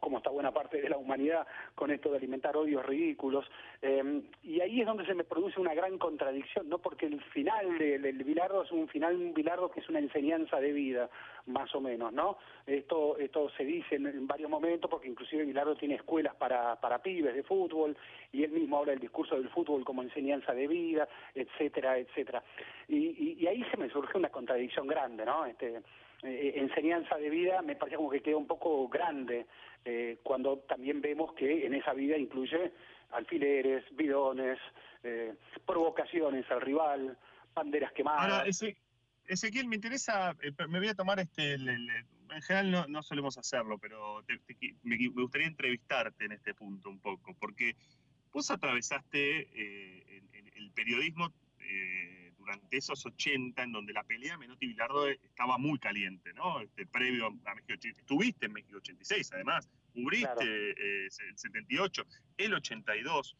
cómo está buena parte de la humanidad con esto de alimentar odios ridículos. Eh, y ahí es donde se me produce una gran contradicción, ¿no? Porque el final del, del Bilardo es un final, un Bilardo que es una enseñanza de vida, más o menos, ¿no? Esto, esto se dice en, varios momentos, porque inclusive Bilardo tiene escuelas para, para pibes de fútbol, y él mismo habla del discurso del fútbol como enseñanza de vida, etcétera, etcétera. Y, y ahí se me surge una contradicción grande, ¿no? Este, eh, enseñanza de vida me parece como que queda un poco grande eh, cuando también vemos que en esa vida incluye alfileres, bidones, eh, provocaciones al rival, banderas quemadas. Ahora, Ezequiel, me interesa, me voy a tomar este, en general no, solemos hacerlo, pero me, gustaría entrevistarte en este punto un poco, porque vos atravesaste el, periodismo durante esos 80, en donde la pelea de Menotti y Bilardo estaba muy caliente, ¿no? Este, previo a México 86. Estuviste en México 86, además. Cubriste eh, el 78, el 82.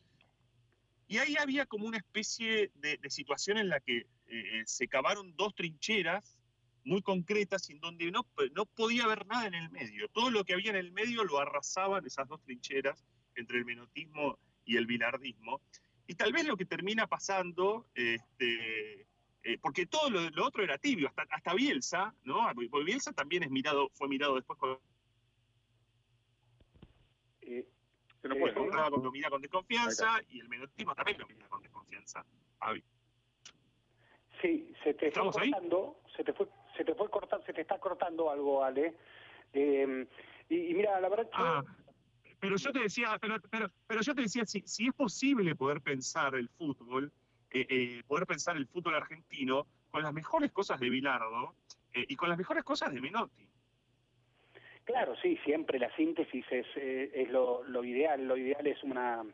Y ahí había como una especie de, situación en la que eh, eh, se cavaron dos trincheras muy concretas y en donde no, no podía haber nada en el medio. Todo lo que había en el medio lo arrasaban esas dos trincheras entre el menotismo y el bilardismo. Y tal vez lo que termina pasando, este, eh, porque todo lo, otro era tibio, hasta, hasta Bielsa, ¿no? Porque Bielsa también es mirado, fue mirado después con... Eh, se lo, puede, eh, lo mira con desconfianza y el menotismo también lo mira con desconfianza. Sí, se te está cortando, se te fue, se te fue cortando, se te está cortando algo, Ale. Eh, y, mira, la verdad ah, pero yo te decía, pero, pero, pero yo te decía, si, si, es posible poder pensar el fútbol, eh, eh, poder pensar el fútbol argentino con las mejores cosas de Bilardo eh, y con las mejores cosas de Menotti. Claro, sí, siempre la síntesis es, es lo, lo, ideal, lo ideal es una,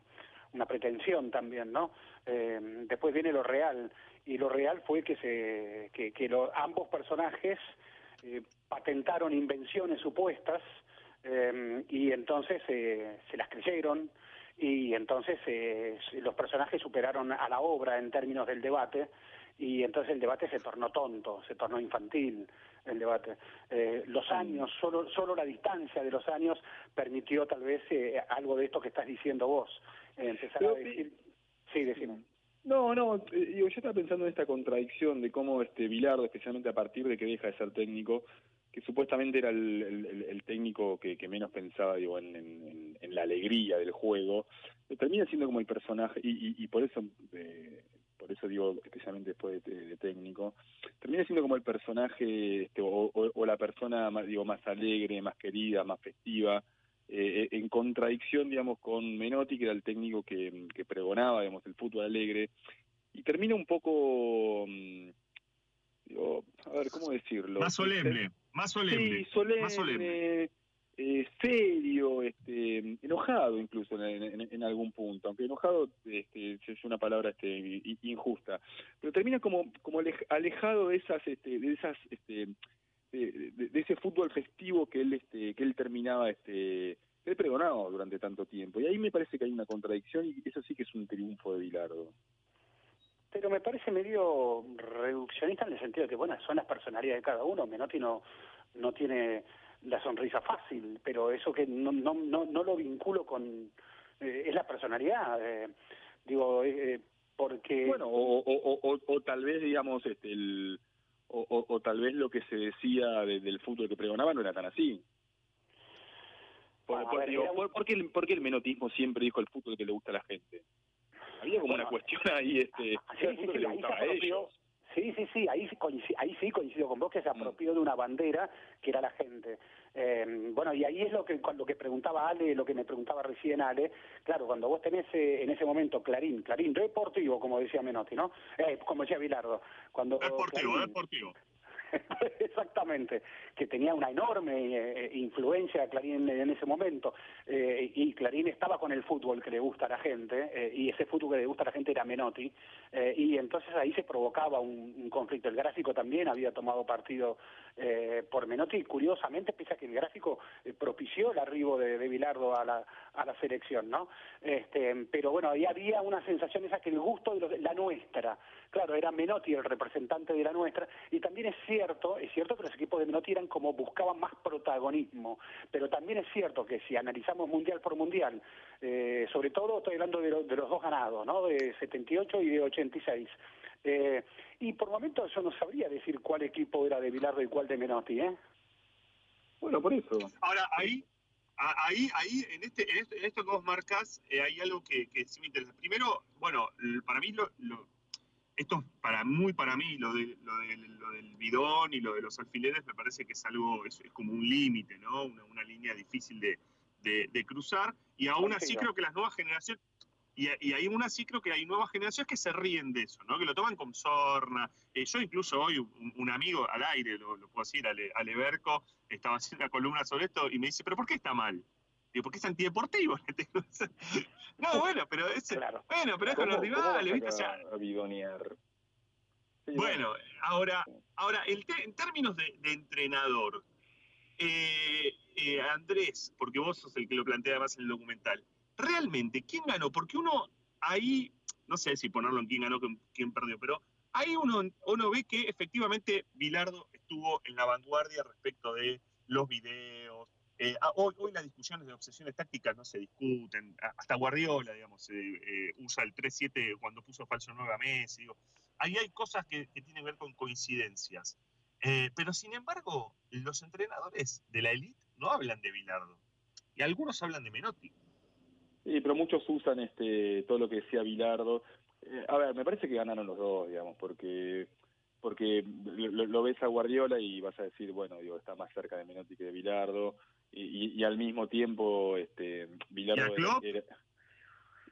una pretensión también, ¿no? después viene lo real, y lo real fue que, se, que, que ambos personajes patentaron invenciones supuestas, Em, y entonces eh, se las creyeron y entonces eh, los personajes superaron a la obra en términos del debate y entonces el debate se tornó tonto, se tornó infantil el debate. Eh, los años, solo, solo la distancia de los años permitió tal vez algo de esto que estás diciendo vos, empezar a decir... Sí, decimos. No, no, yo estaba pensando en esta contradicción de cómo este Bilardo, especialmente a partir de que deja de ser técnico, que supuestamente era el, técnico que, menos pensaba digo, en, la alegría del juego, termina siendo como el personaje, y, por eso eh, por eso digo especialmente después de, técnico, termina siendo como el personaje este, o, la persona más, digo, más alegre, más querida, más festiva, eh, en contradicción digamos con Menotti, que era el técnico que, pregonaba digamos, el fútbol alegre, y termina un poco... Mm, digo, a ver, ¿cómo decirlo? Más solemne. Más solemne. Sí, solemne. Eh, serio, este, enojado incluso en, algún punto, aunque enojado este, es una palabra este, injusta, pero termina como, como alejado de esas, este, de esas, este, de, ese fútbol festivo que él, este, que él terminaba, este, que él pregonaba durante tanto tiempo, y ahí me parece que hay una contradicción y eso sí que es un triunfo de Bilardo pero me parece medio reduccionista en el sentido de que, bueno, son las personalidades de cada uno. Menotti no, no tiene la sonrisa fácil, pero eso que no, no, no, no lo vinculo con... Eh, es la personalidad, eh, digo, eh, porque... Bueno, o, o, o, o, tal vez, digamos, este, el... O, o, tal vez lo que se decía del fútbol que pregonaba no era tan así. Por, porque, el, porque el menotismo siempre dijo el fútbol que le gusta a la gente había como una cuestión ahí, este, sí, sí, sí, ahí sí, coincido, ahí sí coincido con vos que se mm. apropió de una bandera que era la gente. Eh, bueno, y ahí es lo que cuando que preguntaba Ale, lo que me preguntaba recién Ale, claro, cuando vos tenés eh, en ese momento Clarín, Clarín deportivo, como decía Menotti, ¿no? Eh, como decía Bilardo. Cuando deportivo, deportivo. Exactamente, que tenía una enorme eh, influencia Clarín en ese momento. Eh, y Clarín estaba con el fútbol que le gusta a la gente, eh, y ese fútbol que le gusta a la gente era Menotti. y entonces ahí se provocaba un, conflicto. El gráfico también había tomado partido por Menotti, curiosamente, pese a que el gráfico propició el arribo de, Bilardo a la, a la selección, ¿no? Este, pero bueno, ahí había una sensación esa que el gusto de la nuestra, claro, era Menotti el representante de la nuestra, y también es cierto, es cierto que los equipos de Menotti eran como buscaban más protagonismo, pero también es cierto que si analizamos mundial por mundial, eh, sobre todo estoy hablando de, de, los dos ganados, ¿no? De 78 y de 86. Eh, y por momentos yo no sabría decir cuál equipo era de Bilardo y cuál de Menotti, ¿eh? Bueno, por eso. Ahora, ahí ahí, ahí en, este, en, esto, en esto que vos marcas, eh, hay algo que, que, sí me interesa. Primero, bueno, para mí, lo, esto para muy para mí, lo, de, lo, lo, del bidón y lo de los alfileres, me parece que es algo, es, como un límite, ¿no? Una, una, línea difícil de, de, cruzar. Y aún así creo que las nuevas generaciones, y, y aún así creo que hay nuevas generaciones que se ríen de eso, ¿no? Que lo toman con sorna. Eh, yo incluso hoy, un, amigo al aire, lo, puedo decir, Ale, Aleberco, estaba haciendo una columna sobre esto y me dice, ¿pero por qué está mal? Digo, porque es antideportivo. no, bueno, pero es, bueno, pero es con los rivales, ¿viste? O sea, bueno, ahora, ahora en términos de, entrenador, eh, eh, Andrés, porque vos sos el que lo plantea más en el documental, realmente, ¿quién ganó? Porque uno ahí, no sé si ponerlo en quién ganó, quién perdió, pero ahí uno, uno ve que efectivamente Bilardo estuvo en la vanguardia respecto de los videos. Eh, ah, hoy, hoy las discusiones de obsesiones tácticas no se discuten. Hasta Guardiola, digamos, eh, eh, usa el 3-7 cuando puso falso 9 a Messi. Ahí hay cosas que, tienen que ver con coincidencias. pero sin embargo, los entrenadores de la élite no hablan de Bilardo. Y algunos hablan de Menotti. Sí, pero muchos usan este todo lo que decía Bilardo. Eh, a ver, me parece que ganaron los dos, digamos, porque porque lo, ves a Guardiola y vas a decir, bueno, digo, está más cerca de Menotti que de Bilardo, y, y, al mismo tiempo, este, Bilardo era,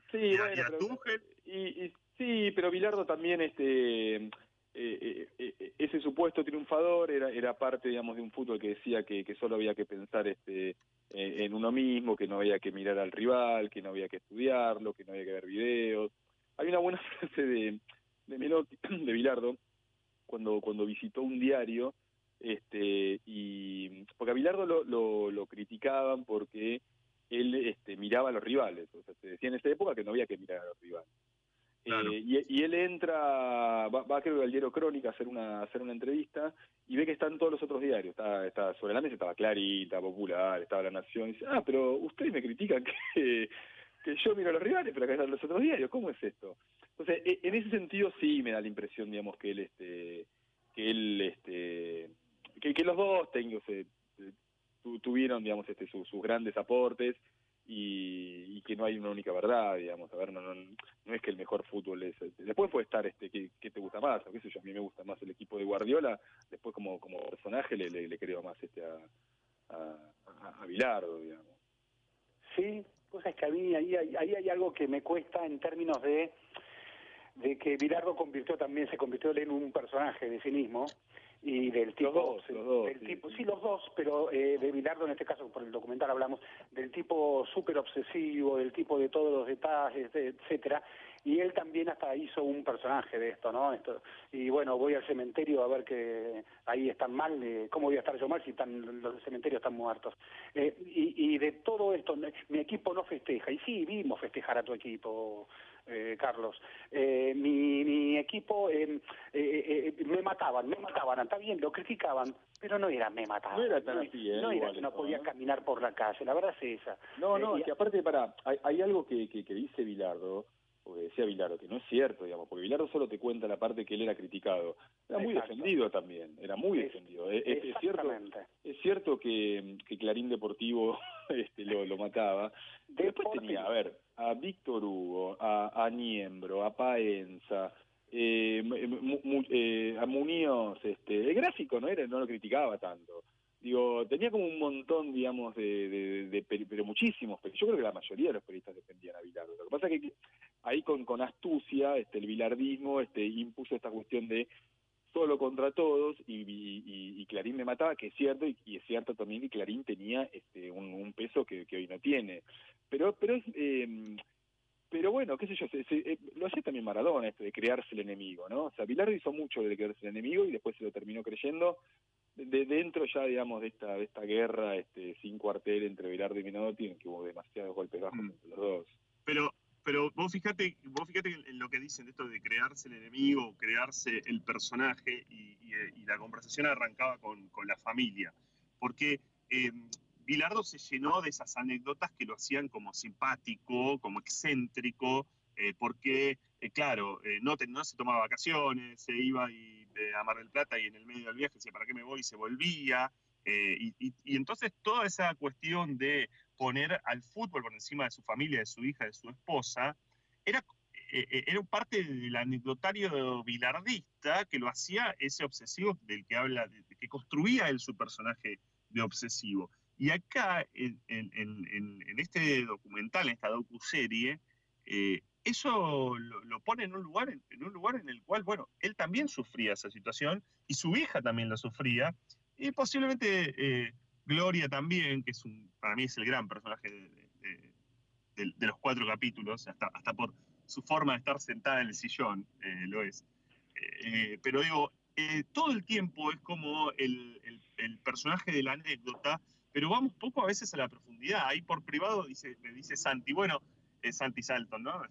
sí, ¿Y bueno, y, sí, pero Bilardo también, este, eh, eh, ese supuesto triunfador era, era parte, digamos, de un fútbol que decía que, que solo había que pensar, este, en uno mismo, que no había que mirar al rival, que no había que estudiarlo, que no había que ver videos. Hay una buena frase de, de Menotti, de Bilardo, cuando, cuando visitó un diario, este, y porque a Bilardo lo, lo, lo criticaban porque él este, miraba a los rivales, o sea, se decía en esa época que no había que mirar a los rivales. Eh, y, él entra, va, va creo que al diario Crónica a hacer una, hacer una entrevista y ve que están todos los otros diarios. Está, está sobre la mesa estaba Clarita, Popular, estaba La Nación. Y dice, ah, pero ustedes me critican que, que yo miro a los rivales, pero acá están los otros diarios. ¿Cómo es esto? Entonces, e, en ese sentido sí me da la impresión, digamos, que él, este, que él, este, que, que los dos técnicos eh, tuvieron, digamos, este, sus grandes aportes y, que no hay una única verdad, digamos, a ver, no, no, no es que el mejor fútbol es, después puede estar este, que, te gusta más, o qué sé yo, a mí me gusta más el equipo de Guardiola, después como, como personaje le, le, creo más este a, a, a, Bilardo, digamos. Sí, pues es que a mí ahí, ahí, hay algo que me cuesta en términos de de que Bilardo convirtió también se convirtió en un personaje de sí mismo y del tipo, del sí. tipo, sí los dos, pero eh, de Bilardo en este caso por el documental hablamos del tipo súper obsesivo, del tipo de todos los detalles, etcétera, y él también hasta hizo un personaje de esto, ¿no? Esto, y bueno, voy al cementerio a ver que ahí están mal, eh, ¿cómo voy a estar yo mal si están los cementerios están muertos? Eh, y, y de todo esto, mi equipo no festeja, y sí, vimos festejar a tu equipo, eh, Carlos. Eh, mi, mi, equipo eh, eh, me mataban, me mataban, está bien, lo criticaban, pero no era me mataban. No era tan así, No era que no podía caminar por la calle, la verdad es esa. No, no, que aparte, para, hay, hay algo que, que, que dice Bilardo, o que decía Bilardo, que no es cierto, digamos, porque Bilardo solo te cuenta la parte que él era criticado. Era muy defendido también, era muy defendido. Es, es, cierto, es cierto que, que Clarín Deportivo este, lo, lo mataba. Después tenía, a ver, a Víctor Hugo, a, a Niembro, a Paenza, eh, eh, a Muñoz, este, el gráfico no era, no lo criticaba tanto. Digo, tenía como un montón, digamos, de, de, pero muchísimos, pero yo creo que la mayoría de los periodistas defendían a Bilardo. Lo que pasa es que ahí con, con astucia, este, el bilardismo este, impuso esta cuestión de solo contra todos y, y, y Clarín me mataba, que es cierto, y, es cierto también que Clarín tenía este, un, un peso que, que, hoy no tiene. Pero, pero es... Eh, pero bueno, qué sé yo, se, se, eh, lo hacía también Maradona, esto de crearse el enemigo, ¿no? O sea, Bilardo hizo mucho de crearse el enemigo y después se lo terminó creyendo de dentro ya, digamos, de esta de esta guerra este sin cuartel entre Bilardo y Menotti, en que hubo demasiados golpes bajos mm. entre los dos. Pero pero vos fíjate, vos fíjate en lo que dicen esto de crearse el enemigo, crearse el personaje y, y, la conversación arrancaba con, con la familia, porque eh, Bilardo se llenó de esas anécdotas que lo hacían como simpático, como excéntrico, eh, porque, eh, claro, eh, no, no se tomaba vacaciones, se iba a Mar del Plata y en el medio del viaje decía, ¿para qué me voy? Y se volvía. Y, entonces toda esa cuestión de poner al fútbol por encima de su familia, de su hija, de su esposa, era, era parte del anecdotario bilardista que lo hacía ese obsesivo del que habla, que construía él su personaje de obsesivo. Y acá, en, este documental, en esta docuserie, eh, eso lo, pone en un, lugar, en, un lugar en el cual, bueno, él también sufría esa situación y su hija también la sufría, y posiblemente eh, Gloria también, que es un, para mí es el gran personaje de, los cuatro capítulos, hasta, hasta por su forma de estar sentada en el sillón, eh, lo es. pero digo, todo el tiempo es como el, personaje de la anécdota pero vamos poco a veces a la profundidad. Ahí por privado dice, me dice Santi, bueno, Santi Salton, ¿no?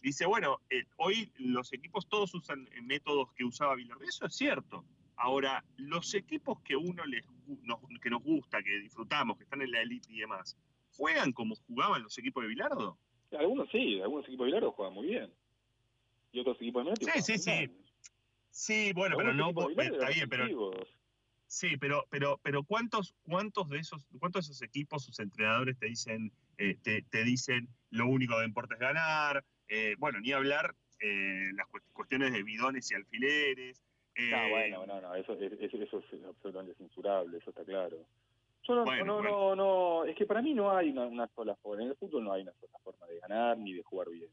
Dice, bueno, eh, hoy los equipos todos usan eh, métodos que usaba Bilardo. Eso es cierto. Ahora, los equipos que uno les, nos, que nos gusta, que disfrutamos, que están en la elite y demás, ¿juegan como jugaban los equipos de Bilardo? Algunos sí, algunos equipos de Bilardo juegan muy bien. Y otros equipos de Bilardo Sí, sí, sí. Sí, bueno, pero no, está bien, pero Sí, pero, pero, pero ¿cuántos, cuántos de esos, cuántos de esos equipos, sus entrenadores te dicen, eh, te, te, dicen lo único de importa es ganar? Eh, bueno, ni hablar eh, las cuestiones de bidones y alfileres. No, bueno, no, no, eso, eso, eso, es absolutamente censurable, eso está claro. Yo no, no, no, no, es que para mí no hay una, una, sola forma, en el fútbol no hay una sola forma de ganar ni de jugar bien.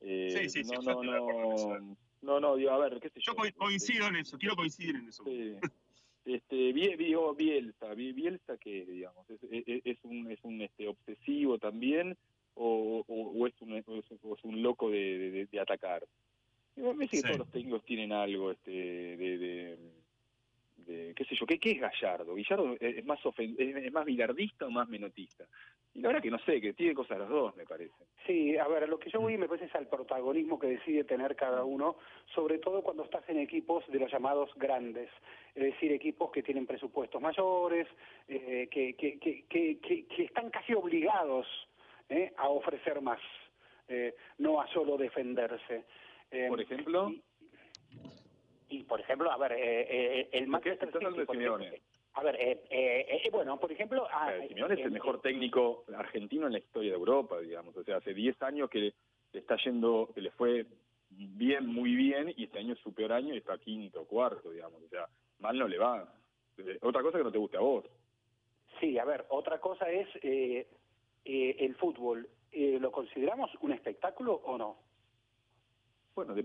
sí, sí, sí, no, no, no, no, no, digo, a ver, qué sé yo. Yo coincido en eso, quiero coincidir en eso. Sí. este Bielsa, Bielsa que digamos es, es, un es un este obsesivo también o, o, es, un, es, un loco de, de, atacar. Me parece que todos los técnicos tienen algo este de, de, qué sé yo, ¿qué, qué es Gallardo? Gallardo es más es más bilardista o más menotista. Y la verdad que no sé, que tiene cosas los dos, me parece. Sí, a ver, lo que yo voy me parece es al protagonismo que decide tener cada uno, sobre todo cuando estás en equipos de los llamados grandes, es decir, equipos que tienen presupuestos mayores, eh, que, que, que, que, están casi obligados eh, a ofrecer más, eh, no a solo defenderse. Por ejemplo... Y, por ejemplo, a ver, el Manchester City... A ver, eh, eh, eh, bueno, por ejemplo... Ah, Simeone es el mejor técnico argentino en la historia de Europa, digamos. O sea, hace 10 años que le, está yendo, que le fue bien, muy bien, y este año es su peor año y está quinto, cuarto, digamos. O sea, mal no le va. Otra cosa que no te guste a vos. Sí, a ver, otra cosa es el fútbol. ¿Lo consideramos un espectáculo o no? Bueno, de,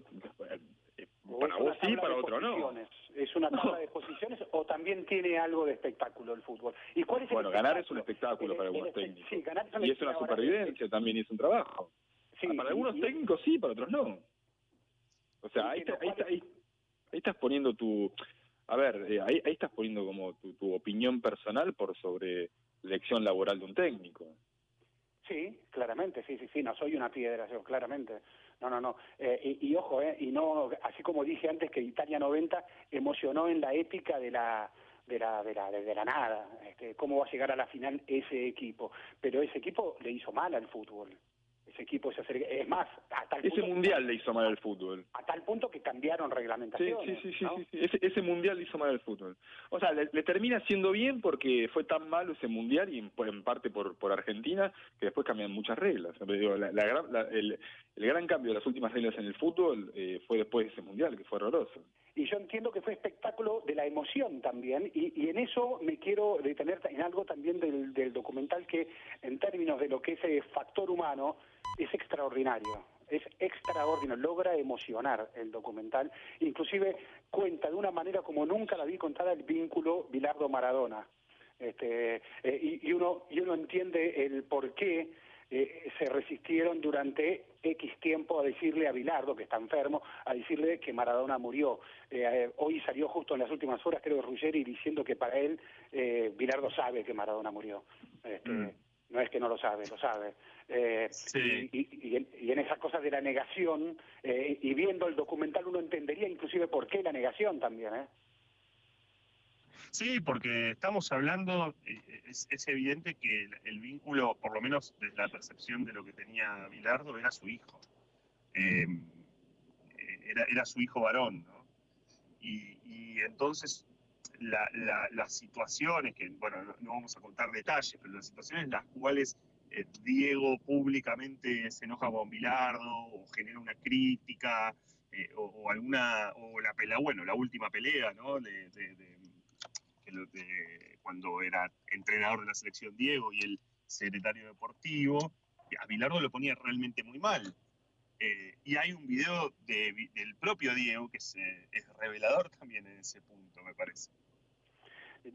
para vos sí, para otro no. ¿Es una tabla de posiciones o también tiene algo de espectáculo el fútbol? ¿Y cuál es bueno, ganar es un espectáculo para algunos técnicos. y es una supervivencia también, y es un trabajo. Ah, para algunos técnicos sí, para otros no. O sea, ahí, ahí, estás poniendo tu... A ver, eh, ahí, ahí estás poniendo como tu, tu opinión personal por sobre elección laboral de un técnico. Sí, claramente, sí, sí, sí, no soy una piedra, yo, claramente. No, no, no. Eh, y, ojo, eh, y no, así como dije antes que Italia 90 emocionó en la épica de la de la, de la, de la nada, este, cómo va a llegar a la final ese equipo. Pero ese equipo le hizo mal al fútbol equipo se Es más, a tal Ese mundial le hizo mal al fútbol. A tal punto que cambiaron reglamentaciones. Sí, sí, sí, sí, Ese, ese, mundial le hizo mal al fútbol. O sea, le, termina siendo bien porque fue tan malo ese mundial y en, parte por, por Argentina que después cambian muchas reglas. el, el, gran cambio de las últimas reglas en el fútbol eh, fue después de ese mundial, que fue horroroso y yo entiendo que fue espectáculo de la emoción también, y, y en eso me quiero detener en algo también del, del, documental que en términos de lo que es el factor humano es extraordinario. es extraordinario, logra emocionar el documental, inclusive cuenta de una manera como nunca la vi contada el vínculo Bilardo-Maradona. Este, eh, y, uno, y uno entiende el por qué eh, se resistieron durante X tiempo a decirle a Bilardo, que está enfermo, a decirle que Maradona murió. Eh, hoy salió justo en las últimas horas, creo, Ruggeri diciendo que para él Bilardo sabe que Maradona murió. Este, mm. No es que no lo sabe, lo sabe. y, y, en, esas cosas de la negación, y viendo el documental uno entendería inclusive por qué la negación también. ¿eh? Sí, porque estamos hablando, eh, es, evidente que el, vínculo, por lo menos desde la percepción de lo que tenía Bilardo, era su hijo. Eh, era, era, su hijo varón, ¿no? Y, entonces las situaciones, que, bueno, no, vamos a contar detalles, pero las situaciones en las cuales eh, Diego públicamente se enoja con Bilardo o genera una crítica o, alguna, o la pelea, bueno, la última pelea, ¿no? de cuando era entrenador de la selección Diego y el secretario deportivo, a Bilardo lo ponía realmente muy mal. Eh, y hay un video del propio Diego que es, eh, revelador también en ese punto, me parece.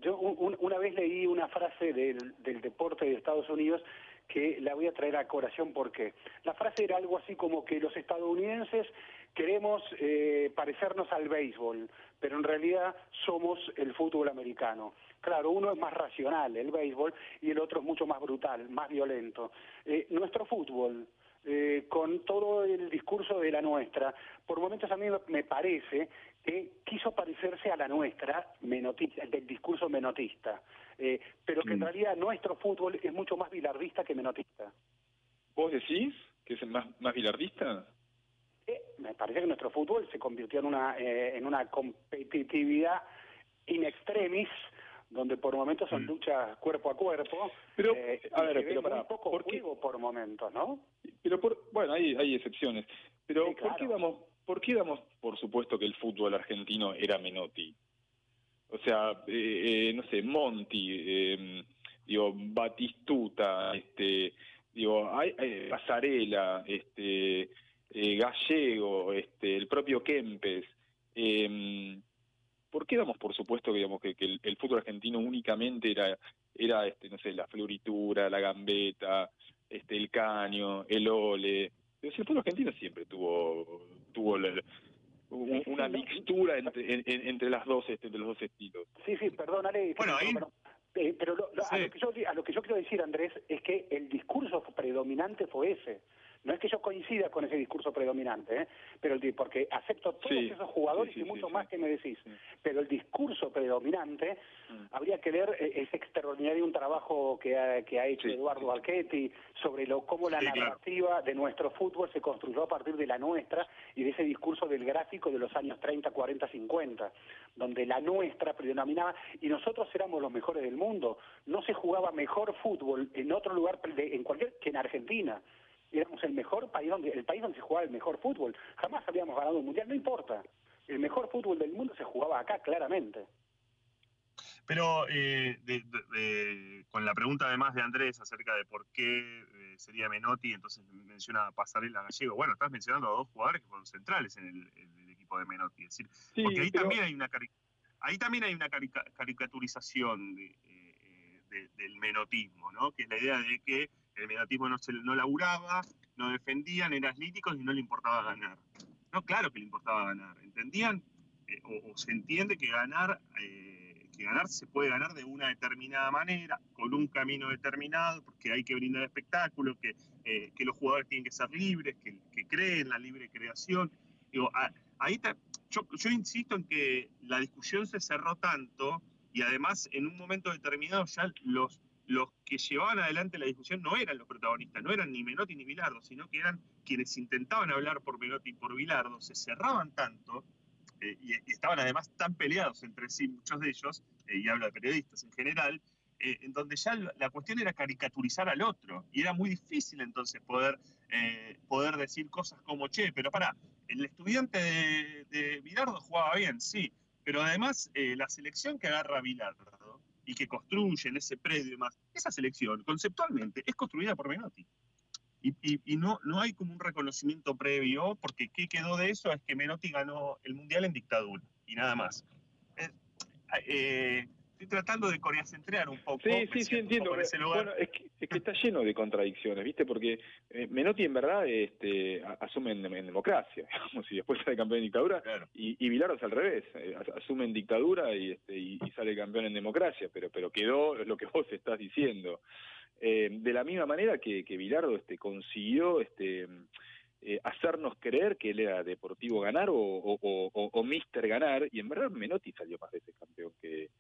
Yo una vez leí una frase del deporte de Estados Unidos que la voy a traer a corazón porque la frase era algo así como que los estadounidenses queremos eh, parecernos al béisbol, pero en realidad somos el fútbol americano. Claro, uno es más racional, el béisbol, y el otro es mucho más brutal, más violento. Eh, nuestro fútbol, eh, con todo el discurso de la nuestra, por momentos a mí me parece que quiso parecerse a la nuestra, menotista, del discurso menotista, pero que en mm. realidad nuestro fútbol es mucho más bilardista que menotista. ¿Vos decís que es más, más bilardista? Me parece que nuestro fútbol se convirtió en una, eh, en una competitividad in extremis, donde por momentos son mm. luchas cuerpo a cuerpo. Pero, eh, a ver, pero para, un poco ¿por por momentos, ¿no? Pero, por, bueno, hay, hay excepciones. Pero, ¿por, qué damos, ¿por qué damos por supuesto que el fútbol argentino era Menotti? O sea, eh, no sé, Monti, em, digo, Batistuta, este, digo, hay, Pasarela, este, eh, Gallego, este, el propio Kempes. Eh, ¿Por qué damos por supuesto digamos, que, el, fútbol argentino únicamente era, era este, no sé, la floritura, la gambeta, este, el caño, el ole? el fútbol argentino siempre tuvo, tuvo una mixtura entre, entre las dos, este, entre los dos estilos. Sí, sí, perdón, Ale. Bueno, ahí... Eh, pero a, lo que yo, a lo que yo quiero decir, Andrés, es que el discurso predominante fue ese. No es que yo coincida con ese discurso predominante, ¿eh? pero el, porque acepto todos esos jugadores y mucho más que me decís, pero el discurso predominante, mm. habría que ver eh, ese extraordinario un trabajo que ha, que ha hecho Eduardo Alchetti sobre lo, cómo la narrativa de nuestro fútbol se construyó a partir de la nuestra y de ese discurso del gráfico de los años 30, 40, 50, donde la nuestra predominaba y nosotros éramos los mejores del mundo. No se jugaba mejor fútbol en otro lugar en cualquier que en Argentina éramos el mejor país donde el país donde se jugaba el mejor fútbol. Jamás habíamos ganado un mundial, no importa. El mejor fútbol del mundo se jugaba acá claramente. Pero eh, con la pregunta además de Andrés acerca de por qué eh, sería Menotti, entonces menciona Pasarela Gallego. Bueno, estás mencionando a dos jugadores que fueron centrales en el, equipo de Menotti. Es decir, porque ahí también hay una ahí también hay una caricaturización eh, del menotismo, ¿no? Que es la idea de que el menotismo no, se, no laburaba, no defendían, eran líticos y no le importaba ganar. No, claro que le importaba ganar. Entendían eh, o, se entiende que ganar, eh, que ganar se puede ganar de una determinada manera, con un camino determinado, porque hay que brindar espectáculo, que, eh, que los jugadores tienen que ser libres, que, creen la libre creación. Yo insisto en que la discusión se cerró tanto y además en un momento determinado ya los los que llevaban adelante la discusión no eran los protagonistas, no eran ni Menotti ni Bilardo, sino que eran quienes intentaban hablar por Menotti y por Bilardo, se cerraban tanto eh, y, estaban además tan peleados entre sí, muchos de ellos, eh, y hablo de periodistas en general, eh, en donde ya la cuestión era caricaturizar al otro, y era muy difícil entonces poder, poder decir cosas como, che, pero para, el estudiante de, de Bilardo jugaba bien, sí, pero además la selección que agarra Bilardo y que construyen ese predio y demás, esa selección conceptualmente es construida por Menotti. Y, y, no, no hay como un reconocimiento previo, porque ¿qué quedó de eso? Es que Menotti ganó el Mundial en dictadura y nada más. Eh, estoy tratando de coreacentrear un poco. Sí, sí, sí, entiendo. Bueno, es que, es que, está lleno de contradicciones, ¿viste? Porque eh, Menotti en verdad este, asume en, democracia, digamos, y después sale campeón en dictadura, y, y Vilardo es al revés, eh, asume en dictadura y, este, y, sale campeón en democracia, pero, pero quedó lo que vos estás diciendo. Eh, de la misma manera que, que Vilardo este, consiguió... este hacernos creer que él era deportivo ganar o, o, o, o, mister ganar, y en verdad Menotti salió más veces campeón que,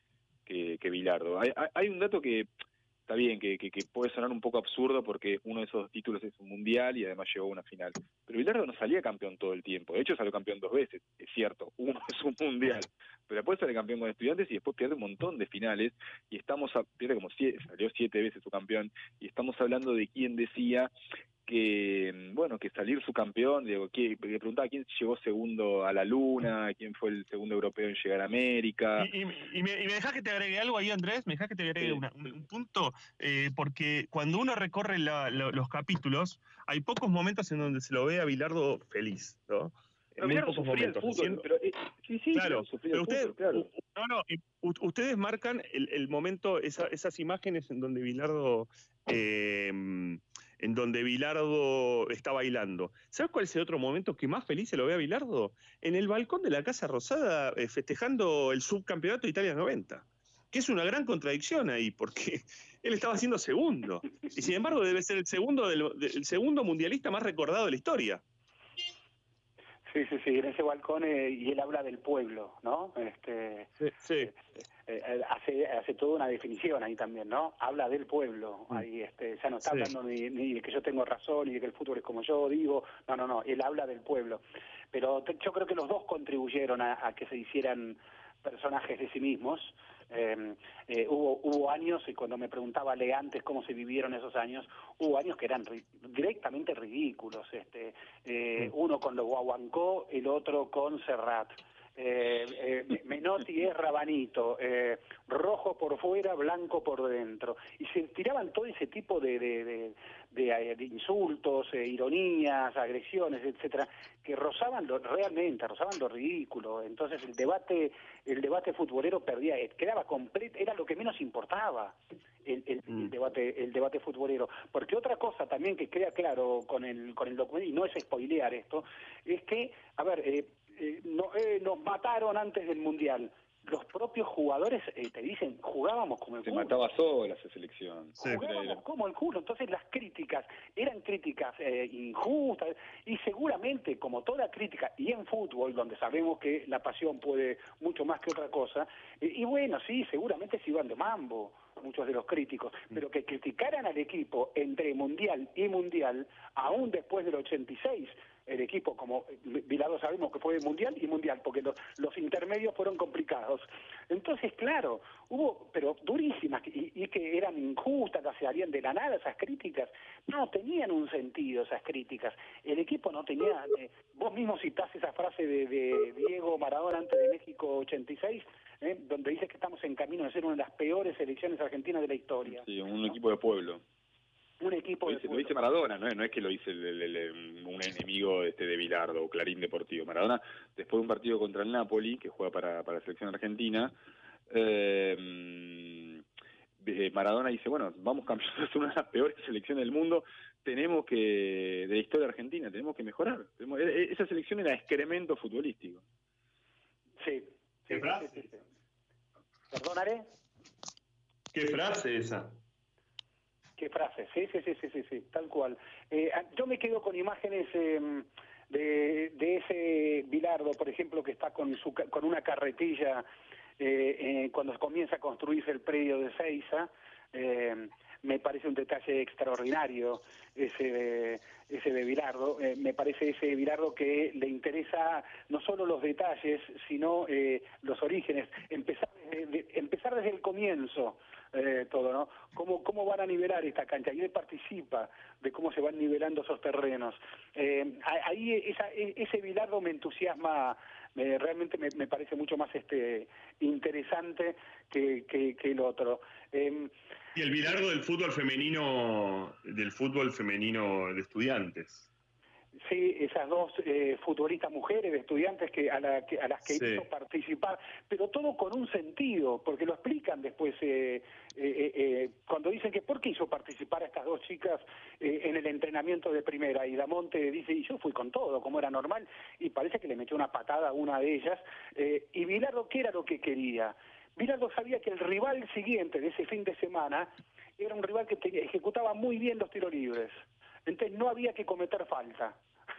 que, que Bilardo. Hay, hay, un dato que está bien, que, que, puede sonar un poco absurdo porque uno de esos títulos es un mundial y además llegó a una final. Pero Bilardo no salía campeón todo el tiempo. De hecho, salió campeón dos veces, es cierto. Uno es un mundial. Pero después sale campeón con estudiantes y después pierde un montón de finales. Y estamos, a, pierde como siete, salió siete veces su campeón. Y estamos hablando de quien decía que bueno que salir su campeón digo que le preguntaba quién llegó segundo a la luna quién fue el segundo europeo en llegar a América. Y, y, me, y me dejas que te agregue algo ahí Andrés me dejas que te agregue un, punto eh, porque cuando uno recorre los capítulos hay pocos momentos en donde se lo ve a Bilardo feliz no pero pocos momentos. pero, eh, sí, sí, claro, pero ustedes, no, no, ustedes marcan el, el momento, esa, esas imágenes en donde Bilardo eh, en donde Bilardo está bailando. ¿Sabes cuál es el otro momento que más feliz se lo ve a Bilardo? En el balcón de la Casa Rosada eh, festejando el subcampeonato de Italia 90. Que es una gran contradicción ahí, porque él estaba siendo segundo. Y sin embargo debe ser el segundo, del, segundo mundialista más recordado de la historia. Sí, sí, sí, en ese balcón eh, y él habla del pueblo, ¿no? Este, sí, sí. Eh, eh, hace, hace toda una definición ahí también, ¿no? Habla del pueblo, mm. ahí este, ya no está hablando ni, ni, de que yo tengo razón, ni de que el fútbol es como yo digo, no, no, no, él habla del pueblo. Pero yo creo que los dos contribuyeron a que se hicieran personajes de sí mismos, eh, eh, hubo, hubo años, y cuando me preguntaba Le antes cómo se vivieron esos años, hubo años que eran directamente ridículos. este eh, Uno con los Guaguancó, el otro con Serrat. Eh, eh, Menotti es rabanito, eh, rojo por fuera, blanco por dentro. Y se tiraban todo ese tipo de, de, de, insultos, ironías, agresiones, etcétera, que rozaban lo, realmente, rozaban lo ridículo. Entonces el debate, el debate futbolero perdía, quedaba completo, era lo que menos importaba. El, el, mm. debate el debate futbolero porque otra cosa también que queda claro con el con el documento y no es spoilear esto es que a ver eh, eh, no, eh, nos mataron antes del Mundial. Los propios jugadores eh, te dicen, jugábamos como el Se mataba sola esa selección. Jugábamos como el culo. Entonces las críticas eran críticas injustas y seguramente, como toda crítica, y en fútbol, donde sabemos que la pasión puede mucho más que otra cosa, y bueno, sí, seguramente se iban de mambo muchos de los críticos, mm. pero que criticaran al equipo entre Mundial y Mundial, aún después del 86, el equipo, como Vilado sabemos que fue mundial y mundial, porque los, intermedios fueron complicados. Entonces, claro, hubo, pero durísimas, y, que eran injustas, que se harían de la nada esas críticas. No, tenían un sentido esas críticas. El equipo no tenía, eh, vos mismo citás esa frase de, de Diego Maradona antes de México 86, eh, donde dice que estamos en camino de ser una de las peores selecciones argentinas de la historia. Sí, un equipo de pueblo un equipo lo dice, Maradona, ¿no? no es que lo dice un enemigo este de Bilardo o Clarín Deportivo. Maradona, después de un partido contra el Napoli, que juega para, para la selección argentina, eh, eh Maradona dice, bueno, vamos campeones, es una de las peores selecciones del mundo, tenemos que, de la historia argentina, tenemos que mejorar. E, e, esa selección era excremento futbolístico. Sí. ¿Qué frase? ¿Perdonaré? ¿Qué frase esa? Qué frase, sí, sí, sí, sí, sí, tal cual. Eh, yo me quedo con imágenes em, de, de ese Bilardo, por ejemplo, que está con, su, con una carretilla eh, eh, cuando comienza a construirse el predio de Seiza. Me parece un detalle extraordinario ese de, ese de Bilardo. Eh, me parece ese Bilardo que le interesa no solo los detalles, sino eh, los orígenes. Empezar, empezar desde el comienzo eh, todo, ¿no? ¿Cómo, ¿Cómo van a nivelar esta cancha? Y él participa de cómo se van nivelando esos terrenos. Eh, ahí esa, e, ese Bilardo me entusiasma me, realmente me, me, parece mucho más este interesante que, que, el otro. Eh, y el Bilardo del fútbol femenino, del fútbol femenino de estudiantes. Sí, esas dos eh, futbolistas mujeres de estudiantes que a, la, que, a las que hizo participar, pero todo con un sentido, porque lo explican después eh, eh, eh cuando dicen que por qué hizo participar a estas dos chicas eh, en el entrenamiento de primera. Y Damonte dice, y yo fui con todo, como era normal, y parece que le metió una patada a una de ellas. y Bilardo, ¿qué era lo que quería? Bilardo sabía que el rival siguiente de ese fin de semana era un rival que ejecutaba muy bien los tiros libres. Entonces no había que cometer falta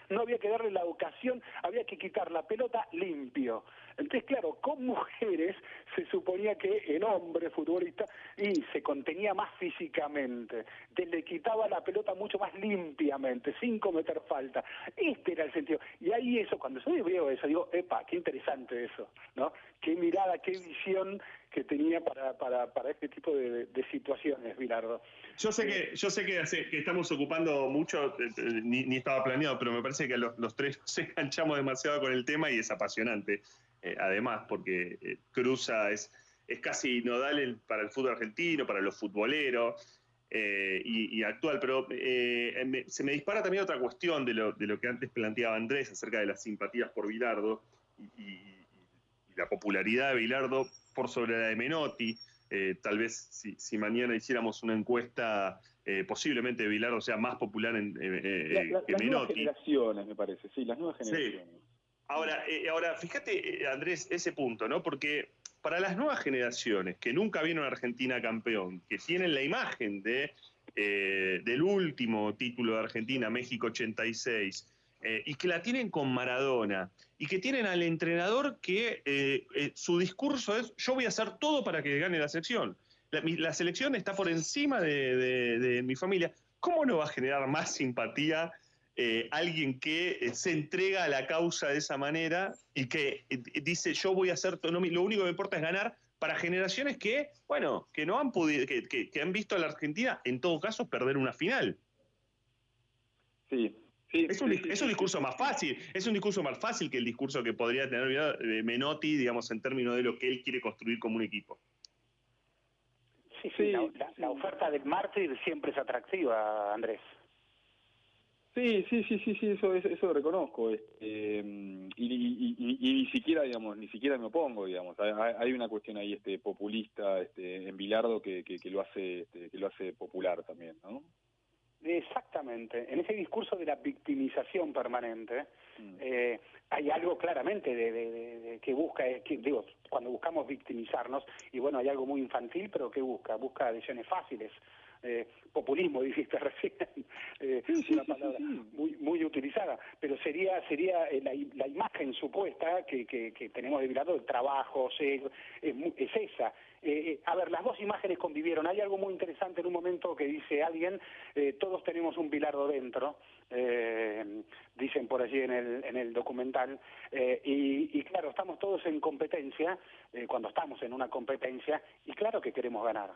no había que darle la ocasión, había que quitar la pelota limpio. Entonces, claro, con mujeres se suponía que el hombre futbolista y se contenía más físicamente, le quitaba la pelota mucho más limpiamente, sin cometer falta. Este era el sentido. Y ahí eso, cuando yo veo eso, digo, epa, qué interesante eso, ¿no? Qué mirada, qué visión que tenía para, para, para este tipo de, situaciones, Bilardo. Yo sé que, yo sé que, estamos ocupando mucho, eh, eh, ni, estaba planeado, pero me parece que los, los tres se enganchamos demasiado con el tema y es apasionante. Eh, además, porque eh, Cruza es, es casi nodal para el fútbol argentino, para los futboleros. Eh, y, actual, pero se me dispara también otra cuestión de lo, de lo, que antes planteaba Andrés acerca de las simpatías por Bilardo y, la popularidad de Bilardo por sobre la de Menotti. tal vez si, mañana hiciéramos una encuesta, posiblemente Bilardo sea más popular en, que Menotti. Las nuevas generaciones, me parece, sí, las nuevas generaciones. Ahora, eh, ahora, fíjate, eh, Andrés, ese punto, ¿no? Porque para las nuevas generaciones que nunca vieron a Argentina campeón, que tienen la imagen de, eh, del último título de Argentina, México 86, y que la tienen con Maradona, y que tienen al entrenador que su discurso es, yo voy a hacer todo para que gane la selección. La, selección está por encima de, de mi familia. ¿Cómo no va a generar más simpatía eh, alguien que eh, se entrega a la causa de esa manera y que eh, dice yo voy a hacer todo, lo único que me importa es ganar para generaciones que, bueno, que no han podido, que, han visto a la Argentina, en todo caso, perder una final. Sí, es, un, discurso más fácil, es un discurso más fácil que el discurso que podría tener Menotti, digamos, en términos de lo que él quiere construir como un equipo. Sí, sí, la, la oferta del mártir siempre es atractiva, Andrés. Sí, sí, sí, sí, sí, eso, eso, lo reconozco. Este, y, ni siquiera, digamos, ni siquiera me opongo, digamos. Hay, una cuestión ahí, este, populista, este, en Bilardo que, que, lo hace, este, que lo hace popular también, ¿no? Exactamente. En ese discurso de la victimización permanente mm. eh, hay algo claramente de, que busca, que, digo, cuando buscamos victimizarnos, y bueno, hay algo muy infantil, pero que busca, busca adhesiones fáciles eh, populismo dijiste recién, eh, una palabra muy muy utilizada, pero sería sería eh, la, imagen supuesta que, que, tenemos de Bilardo del trabajo, es, es, esa. Eh, a ver, las dos imágenes convivieron. Hay algo muy interesante en un momento que dice alguien, todos tenemos un Bilardo dentro, dicen por allí en el, en el documental, y, y, claro, estamos todos en competencia, cuando estamos en una competencia, y claro que queremos ganar.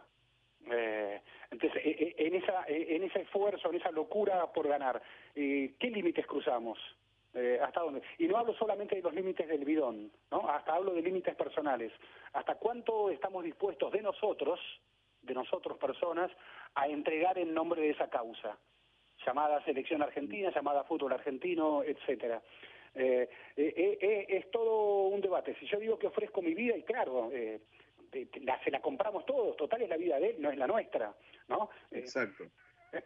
Eh, entonces, eh, eh, en, esa, en ese esfuerzo, en esa locura por ganar, ¿qué límites cruzamos? ¿Hasta dónde? Y no hablo solamente de los límites del bidón, ¿no? Hasta hablo de límites personales. ¿Hasta cuánto estamos dispuestos de nosotros, de nosotros personas, a entregar en nombre de esa causa? Llamada selección argentina, llamada fútbol argentino, etcétera. es todo un debate. Si yo digo que ofrezco mi vida, y claro, la, se la compramos todos, total es la vida de él, no es la nuestra, ¿no? Eh, Exacto.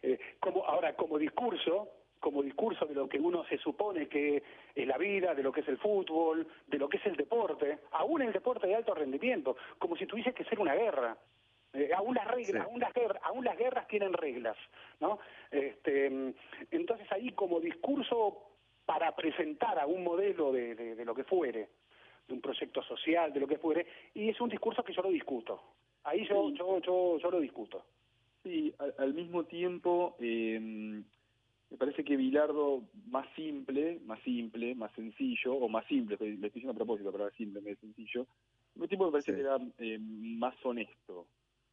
Eh, como, ahora, como discurso, como discurso de lo que uno se supone que es la vida, de lo que es el fútbol, de lo que es el deporte, aún el deporte de alto rendimiento, como si tuviese que ser una guerra. Eh, aún las reglas, aún las guerras, aún las guerras tienen reglas, ¿no? Este, entonces ahí como discurso para presentar a un modelo de, de lo que fuere, de un proyecto social, de lo que fuere, y es un discurso que yo lo discuto. Ahí yo, yo, yo, yo lo discuto. Sí, al, mismo tiempo, eh, me parece que Bilardo más simple, más simple, más sencillo, o más simple, le estoy diciendo a propósito, pero simple, más sencillo, mismo tiempo me parece que era eh, más honesto.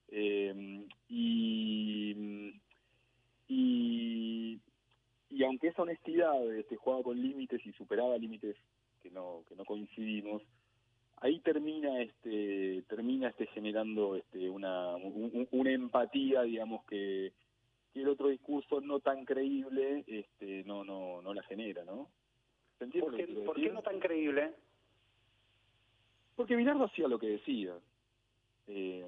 Eh, y, y, y aunque esa honestidad este, jugaba con límites y superaba límites que no que no coincidimos ahí termina este termina este generando este una una empatía digamos que, que el otro discurso no tan creíble este no no no la genera no ¿Por qué, ¿Por qué no tan creíble? Porque Bilardo hacía lo que decía. Eh,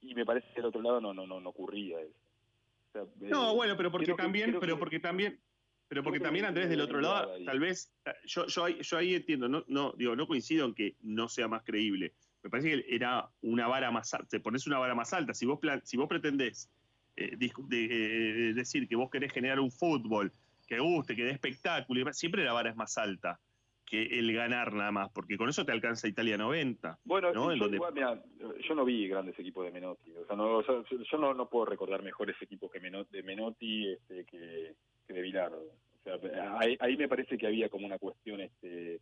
y me parece que del otro lado no no no, no ocurría eso. no, bueno, pero porque también, pero porque también, pero porque también Andrés del otro lado, tal vez, yo, yo, ahí, yo ahí entiendo, no, no, digo, no coincido en que no sea más creíble. Me parece que era una vara más alta, te pones una vara más alta. Si vos, plan, si vos pretendés eh, de, decir que vos querés generar un fútbol que guste, que dé espectáculo, siempre la vara es más alta que el ganar nada más, porque con eso te alcanza Italia 90. Bueno, yo, yo no vi grandes equipos de Menotti, o sea, no, yo no, no, puedo recordar mejores equipos que Menotti, de Menotti este, que, de Bilardo. O sea, ahí, me parece que había como una cuestión este,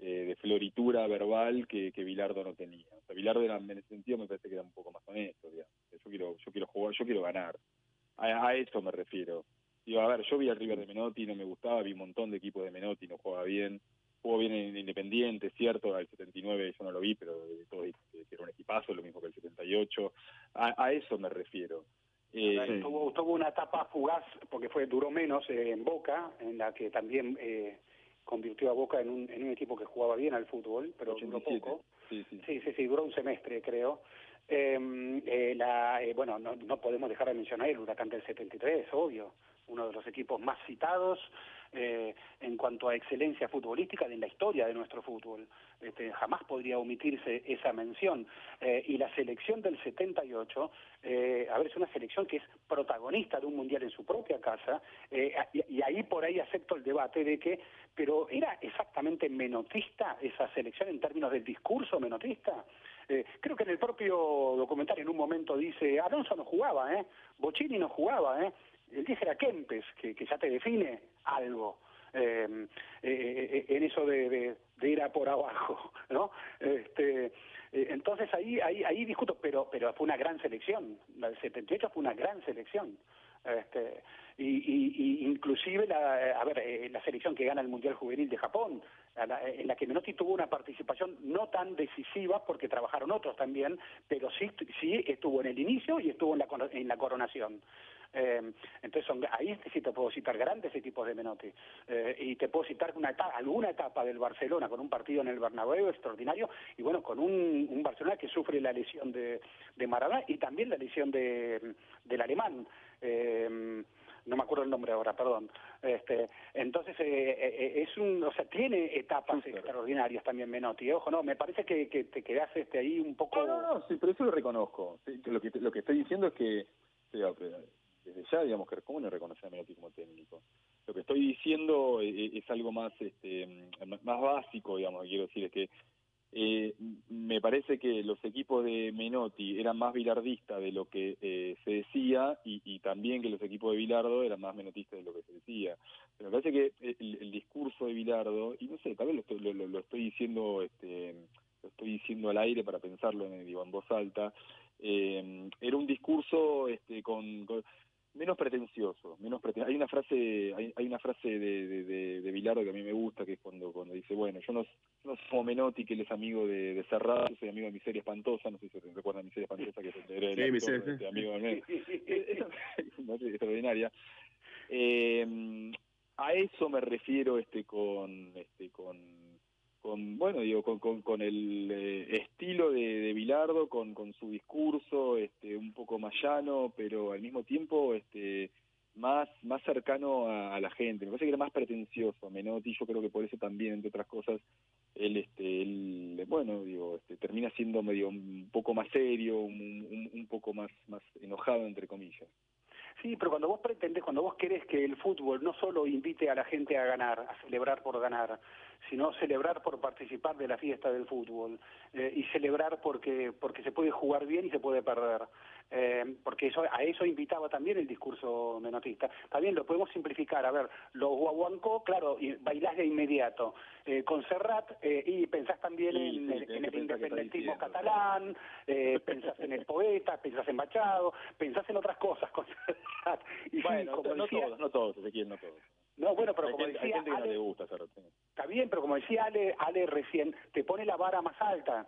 eh, de floritura verbal que, que Bilardo no tenía. O sea, Bilardo era, en ese sentido me parece que era un poco más honesto, digamos. Yo quiero, yo quiero jugar, yo quiero ganar. A, a eso me refiero. Digo, a ver, yo vi al River de Menotti, no me gustaba, vi un montón de equipos de Menotti, no jugaba bien jugó bien en Independiente, cierto, al 79 yo no lo vi, pero todo era un equipazo, lo mismo que el 78, a, a eso me refiero. Eh, tuvo, tuvo, una etapa fugaz, porque fue duró menos eh, en Boca, en la que también eh, convirtió a Boca en un, en un equipo que jugaba bien al fútbol, pero duró poco. Sí sí. sí, sí, duró un semestre, creo. Em, eh, la, eh, bueno, no, no podemos dejar de mencionar el Huracán del 73, obvio, uno de los equipos más citados, eh, en cuanto a excelencia futbolística de la historia de nuestro fútbol. Este, jamás podría omitirse esa mención. Eh, y la selección del 78, eh, a ver, es una selección que es protagonista de un mundial en su propia casa, eh, y, ahí por ahí acepto el debate de que, pero ¿era exactamente menotista esa selección en términos del discurso menotista? creo que en el propio documentario en un momento dice, Alonso no jugaba, ¿eh? Bocini no jugaba, ¿eh? El 10 era Kempes, que, que ya te define algo. Em, eh, eh, en eso de, ir a por abajo, ¿no? Este, eh, entonces ahí, ahí, ahí discuto, pero, pero fue una gran selección, la del 78 fue una gran selección. Este, y, inclusive la, a ver, la selección que gana el Mundial Juvenil de Japón, en la que Menotti tuvo una participación no tan decisiva porque trabajaron otros también, pero sí, sí estuvo en el inicio y estuvo en la, en la coronación. Eh, entonces son, ahí sí te puedo citar grandes equipos de Menotti eh, y te puedo citar una etapa, alguna etapa del Barcelona con un partido en el Bernabéu extraordinario y bueno con un, un Barcelona que sufre la lesión de, de Maradona y también la lesión de, del alemán eh, no me acuerdo el nombre ahora, perdón. Este, entonces es un, o sea, tiene etapas extraordinarias también Menotti. Ojo, no, me parece que, que te quedas este ahí un poco. No, no, no, sí, pero eso lo reconozco. lo que lo que estoy diciendo es que desde ya, digamos que cómo no reconocer a Menotti como técnico. Lo que estoy diciendo es, eh, eh, es algo más este más básico, digamos, quiero decir es que eh, me parece que los equipos de Menotti eran más bilardistas de lo que eh, se decía y, también que los equipos de Bilardo eran más menotistas de lo que se decía. Pero me parece que el, el discurso de Bilardo, y no sé, tal vez lo estoy, lo, lo estoy diciendo este lo estoy diciendo al aire para pensarlo en, digo, en voz alta, eh, era un discurso este, con, menos pretencioso, menos hay una frase, hay, hay una frase de, de, de, Bilardo que a mí me gusta, que es cuando, cuando dice, bueno, yo no, no soy como Menotti, que él es amigo de, de Serrat, yo soy amigo de Miseria Espantosa, no sé si se recuerdan Miseria Espantosa, que es el, el, el sí, este, amigo de es extraordinaria. Eh, a eso me refiero este con este con con bueno digo con, con, con el eh, estilo de, de Bilardo con, con su discurso este un poco más llano pero al mismo tiempo este más más cercano a, la gente. Me parece que era más pretencioso Menotti yo creo que por eso también entre otras cosas él este él bueno digo este termina siendo medio un poco más serio un, un, poco más más enojado entre comillas. Sí, pero cuando vos pretendes, cuando vos querés que el fútbol no solo invite a la gente a ganar, a celebrar por ganar, sino celebrar por participar de la fiesta del fútbol eh, y celebrar porque porque se puede jugar bien y se puede perder. Eh, porque eso a eso invitaba también el discurso menotista. También lo podemos simplificar. A ver los guaguancó claro bailás de inmediato eh, con Serrat eh, y pensás también en, el independentismo catalán eh, pensás en el poeta pensás en Machado pensás en otras cosas con Serrat. Y bueno no, todos no todos no todos No, bueno, pero Hay como gente, hay decía gente que no Ale- le gusta hacer Está bien, pero como decía Ale, Ale recién, te pone la vara más alta,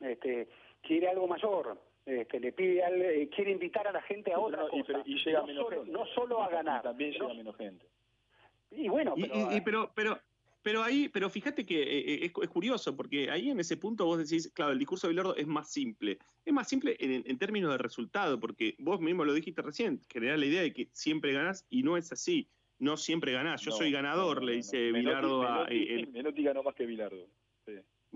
este, quiere algo mayor, este, le pide al, eh, quiere invitar a la gente a otra y- cosa, pero- y llega no, menos solo, gente. no solo a ganar. También llega No- menos gente. y bueno, Y- pero, y- y pero, pero, pero ahí, pero fíjate que eh, es, es curioso, porque ahí en ese punto vos decís, claro, el discurso de Bilardo es más simple. Es más simple en, en términos de resultado, porque vos mismo lo dijiste recién, generar la idea de que siempre ganás y no es así. No siempre ganás. Yo No, soy ganador, no, no, le dice Menotti, a. Menotti- en- Menotti ganó más que Bilardo.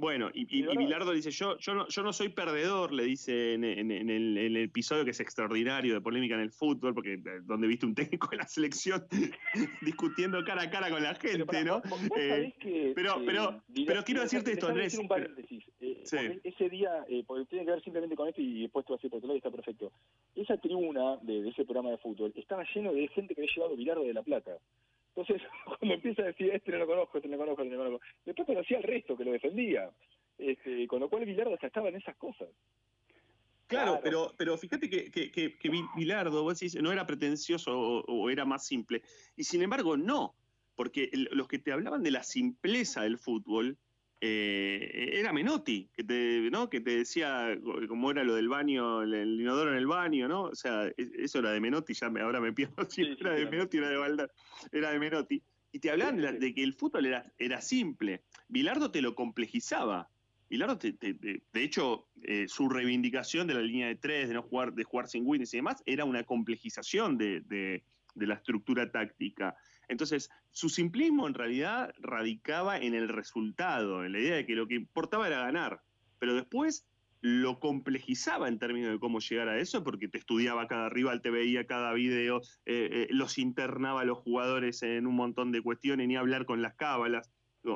Bueno, y, y-. Bilardo dice, yo, yo, no, yo no soy perdedor, le dice en, en- en el, en el episodio que es extraordinario de polémica en el fútbol, porque eh, donde viste un técnico de la selección discutiendo cara a cara con la gente, ¿no? vos- vos Eh, que, pero, eh, pero, pero quiero decirte esto, Andrés. decir un paréntesis. Eh, Sí. Ese día, eh, porque tiene que ver simplemente con esto y después te vas a ir por otro lado y está perfecto. Esa tribuna de, de ese programa de fútbol estaba lleno de gente que había llevado Bilardo de la Plata. Entonces, cuando empieza a decir, este no lo conozco, este no lo conozco, este no lo conozco, después conocía al resto que lo defendía. Este, con lo cual Bilardo hasta estaba en esas cosas. Claro, pero, pero fíjate que, que, que, que Bilardo, vos decís, no era pretencioso o, o era más simple. Y sin embargo, no, porque el- los que te hablaban de la simpleza del fútbol eh, era Menotti, que te, ¿no? que te decía cómo era lo del baño, el, inodoro en el baño, ¿no? O sea, es- eso era de Menotti, ya me, ahora me pierdo si era de Menotti, era de Valdar, era de Menotti. Y te hablaban de, que el fútbol era, era simple. Bilardo te lo complejizaba. Bilardo, te- te- te- de hecho, eh, su reivindicación de la línea de tres, de no jugar, de jugar sin wins y demás, era una complejización de, de- de la estructura táctica. Entonces, su simplismo en realidad radicaba en el resultado, en la idea de que lo que importaba era ganar. Pero después lo complejizaba en términos de cómo llegar a eso, porque te estudiaba cada rival, te veía cada video, eh, eh, los internaba a los jugadores en un montón de cuestiones, ni hablar con las cábalas.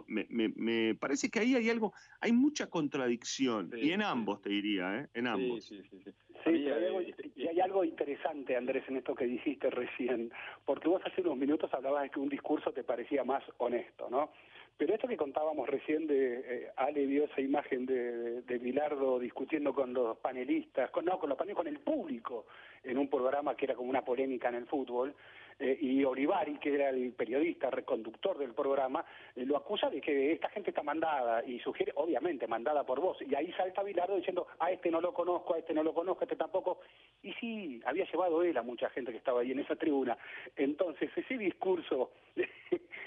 Me, me- me parece que ahí hay algo, hay mucha contradicción, y en ambos te diría, ¿eh? en ambos. Sí, sí, sí. Sí, hay algo, y hay algo interesante, Andrés, en esto que dijiste recién, porque vos hace unos minutos hablabas de que un discurso te parecía más honesto, ¿no? Pero esto que contábamos recién de eh, Ale vio esa imagen de, de Bilardo discutiendo con los panelistas, con, no, con los panelistas, con el público, en un programa que era como una polémica en el fútbol, eh, y Olivari, que era el periodista, reconductor del programa, eh, lo acusa de que esta gente está mandada y sugiere, obviamente, mandada por vos. Y ahí salta Bilardo diciendo, a este no lo conozco, a este no lo conozco, a este tampoco. Y sí, había llevado él a mucha gente que estaba ahí en esa tribuna. Entonces, ese discurso,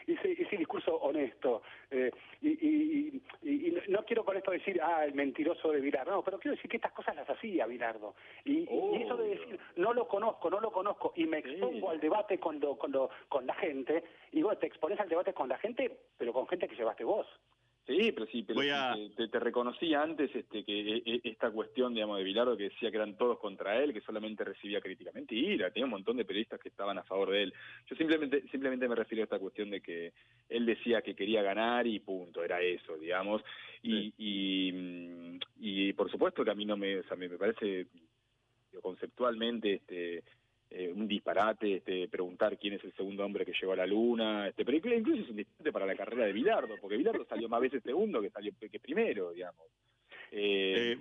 ese, ese discurso honesto, eh, y, y- y- y no quiero con esto decir, ah, el mentiroso de Bilardo, no, pero quiero decir que estas cosas las hacía Bilardo. Y, y eso de decir, no lo conozco, no lo conozco, y me expongo al debate con, lo, con, lo, con la gente, y vos te expones al debate con la gente, pero con gente que llevaste vos. Sí, pero sí, pero a- te, te- reconocí antes este, que e- e- esta cuestión, digamos, de Bilardo que decía que eran todos contra él, que solamente recibía crítica. Mentira, tenía un montón de periodistas que estaban a favor de él. Yo simplemente, simplemente me refiero a esta cuestión de que él decía que quería ganar y punto, era eso, digamos. Y, y, y por supuesto que a mí no me, o sea, me, me parece conceptualmente este eh, un disparate este, preguntar quién es el segundo hombre que llegó a la luna, este, pero incluso es un disparate para la carrera de Bilardo, porque Bilardo salió más veces segundo que salió que primero, digamos. Eh,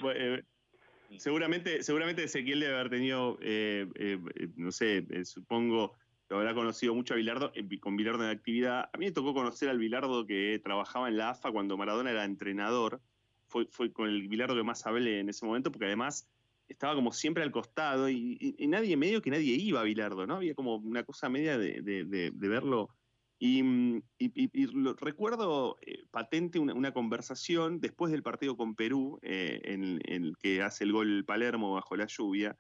Eh, seguramente, seguramente Ezequiel debe haber tenido, eh, eh, eh, no sé, supongo, lo habrá conocido mucho a Bilardo, con Bilardo en actividad. A mí me tocó conocer al Bilardo que trabajaba en la AFA cuando Maradona era entrenador. Fue, fue con el Bilardo que más hablé en ese momento, porque además estaba como siempre al costado y, y- y nadie, medio que nadie iba a Bilardo, ¿no? Había como una cosa media de, de- de- de verlo. Y, mm, y- lo- recuerdo eh, patente una, una conversación después del partido con Perú, eh, en, en el que hace el gol Palermo bajo la lluvia.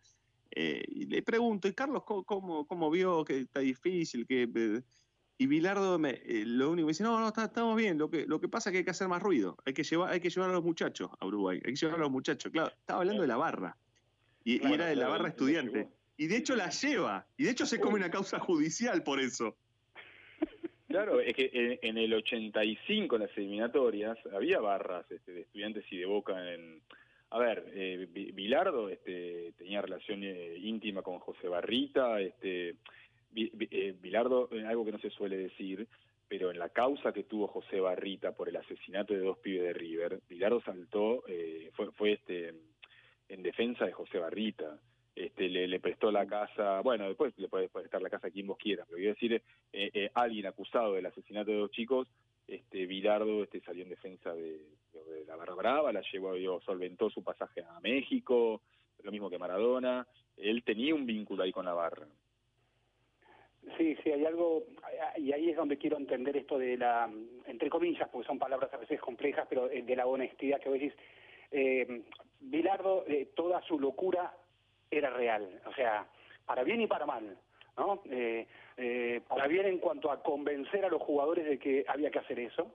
eh, y le pregunto, ¿y Carlos cómo, cómo, cómo vio que está difícil? que eh?". Y Bilardo me, eh, lo único que dice, no, no, está- estamos bien, lo que, lo que pasa es que hay que hacer más ruido, hay que, llevar, hay que llevar a los muchachos a Uruguay, hay que llevar a los muchachos. Claro, estaba hablando de la barra. Y, era de la barra estudiante. Y de hecho la lleva. Y de hecho se come una causa judicial por eso. Claro, es que en, en el 85, en las eliminatorias, había barras este, de estudiantes y de Boca en... A ver, eh, Bilardo este, tenía relación eh, íntima con José Barrita, este, eh, Bilardo, eh, algo que no se suele decir, pero en la causa que tuvo José Barrita por el asesinato de dos pibes de River, Bilardo saltó, eh, fue, fue este, en defensa de José Barrita. este, le, prestó la casa, bueno, después le puede prestar la casa a quien vos quieras, pero quiero decir, eh, eh, alguien acusado del asesinato de dos chicos, este, Vilardo este, salió en defensa de, la Barra Brava, la llevó, solventó su pasaje a México, lo mismo que Maradona, él tenía un vínculo ahí con la barra. Sí, sí, hay algo, y ahí es donde quiero entender esto de la, entre comillas, porque son palabras a veces complejas, pero eh, de la honestidad que vos decís. Eh, Bilardo, eh, toda su locura era real, o sea, para bien y para mal, ¿no? Eh, para bien en cuanto a convencer a los jugadores de que había que hacer eso,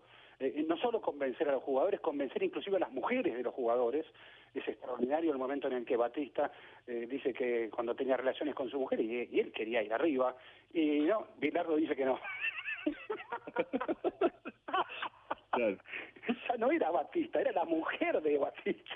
no solo convencer a los jugadores, convencer inclusive a las mujeres de los jugadores, es extraordinario el momento en el que Batista eh, dice que cuando tenía relaciones con su mujer y, él quería ir arriba, y no, Bilardo dice que no. Esa no era Batista, era la mujer de Batista.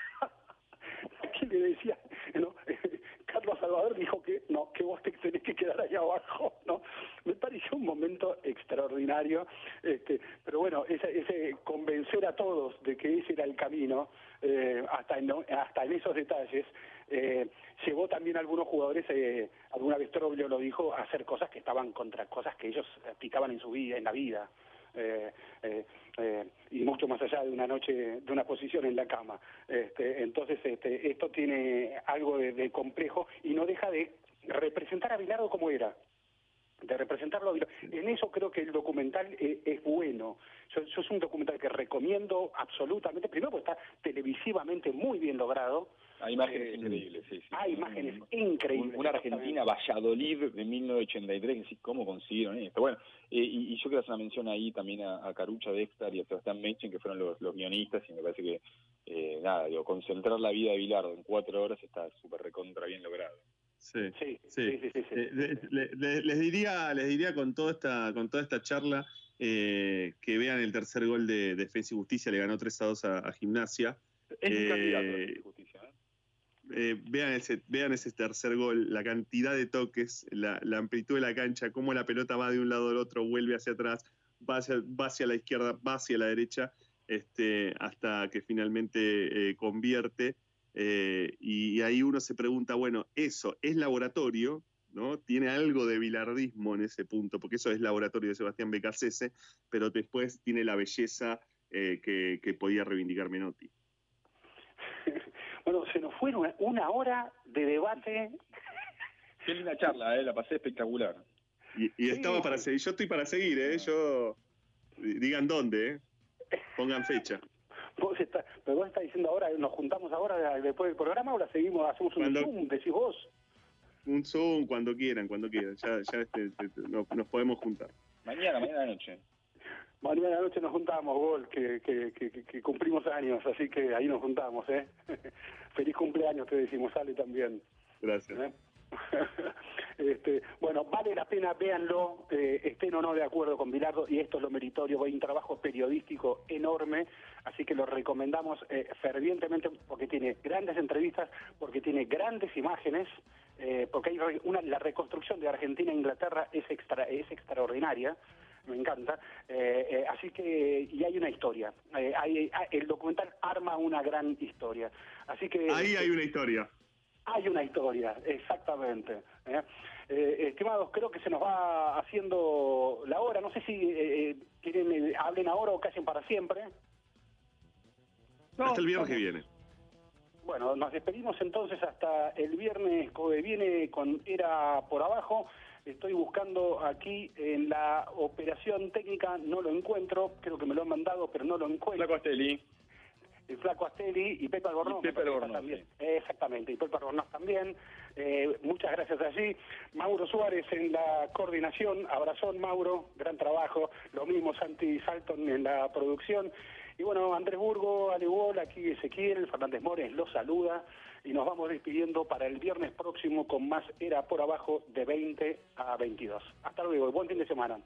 Que le decía, ¿no? Carlos Salvador dijo que no, que vos te tenés que quedar ahí abajo, ¿no? Me pareció un momento extraordinario, este, pero bueno, ese, ese convencer a todos de que ese era el camino, eh, hasta, en, hasta en esos detalles, eh, llevó también a algunos jugadores, eh, alguna vez Troglio lo dijo, a hacer cosas que estaban contra cosas que ellos aplicaban en su vida, en la vida. Eh, eh, eh, y mucho más allá de una noche, de una posición en la cama. Este, entonces, este, esto tiene algo de, complejo y no deja de representar a Bilardo como era de representarlo. En eso creo que el documental es, bueno. Yo, es un documental que recomiendo absolutamente, primero porque está televisivamente muy bien logrado, hay imágenes increíbles, sí, sí. Hay imágenes increíbles. Una Argentina, Valladolid, de 1983, ¿cómo consiguieron esto? Bueno, eh, y, yo quiero hacer una mención ahí también a, Carucha Dexter y a Sebastián Mechen, que fueron los, guionistas, y me parece que, eh, nada, digo, concentrar la vida de Bilardo en cuatro horas está súper recontra bien logrado. Sí, sí, sí. Eh, les, diría, les diría con toda esta, con toda esta charla que vean el tercer gol de Defensa y Justicia, le ganó 3 a 2 a, Gimnasia. Es un Justicia. Eh, vean, ese, vean ese tercer gol, la cantidad de toques, la, amplitud de la cancha, cómo la pelota va de un lado al otro, vuelve hacia atrás, va hacia, la izquierda, va hacia la derecha, este, hasta que finalmente eh, convierte. Eh, y, ahí uno se pregunta, bueno, eso es laboratorio, ¿no? Tiene algo de bilardismo en ese punto, porque eso es laboratorio de Sebastián Becasese, pero después tiene la belleza que, que podía reivindicar Menotti. Bueno, se nos fue una, hora de debate. Qué linda charla, ¿eh? la pasé espectacular. Y, estaba para seguir, yo estoy para seguir, ¿eh? yo digan dónde, ¿eh? pongan fecha. Vos pero vos estás diciendo ahora, nos juntamos ahora después del programa o la seguimos, hacemos un Zoom, decís vos. Un Zoom cuando quieran, cuando quieran, ya, ya este, este, nos podemos juntar. Mañana, mañana noche. Mañana noche nos juntamos, Gol, que, que, que, cumplimos años, así que ahí nos juntamos, ¿eh? Feliz cumpleaños, te decimos, Ale también. Gracias. ¿Eh? este, bueno, vale la pena, véanlo, eh, estén o no de acuerdo con Bilardo, y esto es lo meritorio, hay un trabajo periodístico enorme, así que lo recomendamos eh, fervientemente porque tiene grandes entrevistas, porque tiene grandes imágenes, eh, porque hay una, la reconstrucción de Argentina e Inglaterra es, extra, es extraordinaria, me encanta. Eh, eh, así que, y hay una historia. Eh, hay, ah, el documental arma una gran historia. Así que. Ahí hay una historia. Hay una historia, exactamente. estimados, creo que se nos va haciendo la hora. No sé si quieren hablen ahora o callen para siempre. hasta el viernes que viene. Bueno, nos despedimos entonces hasta el viernes que viene con Era por Abajo. Estoy buscando aquí en la operación técnica, no lo encuentro, creo que me lo han mandado, pero no lo encuentro. Flaco Asteli. El Flaco Asteli y Pepe Albornoz. Pepe Albornoz también. Exactamente, y Pepe Albornoz también. Eh, muchas gracias allí. Mauro Suárez en la coordinación, abrazón Mauro, gran trabajo. Lo mismo Santi Salton en la producción. Y bueno, Andrés Burgo, Ale aquí Ezequiel, Fernández Mores los saluda y nos vamos despidiendo para el viernes próximo con más Era por Abajo de 20 a 22. Hasta luego y buen fin de semana.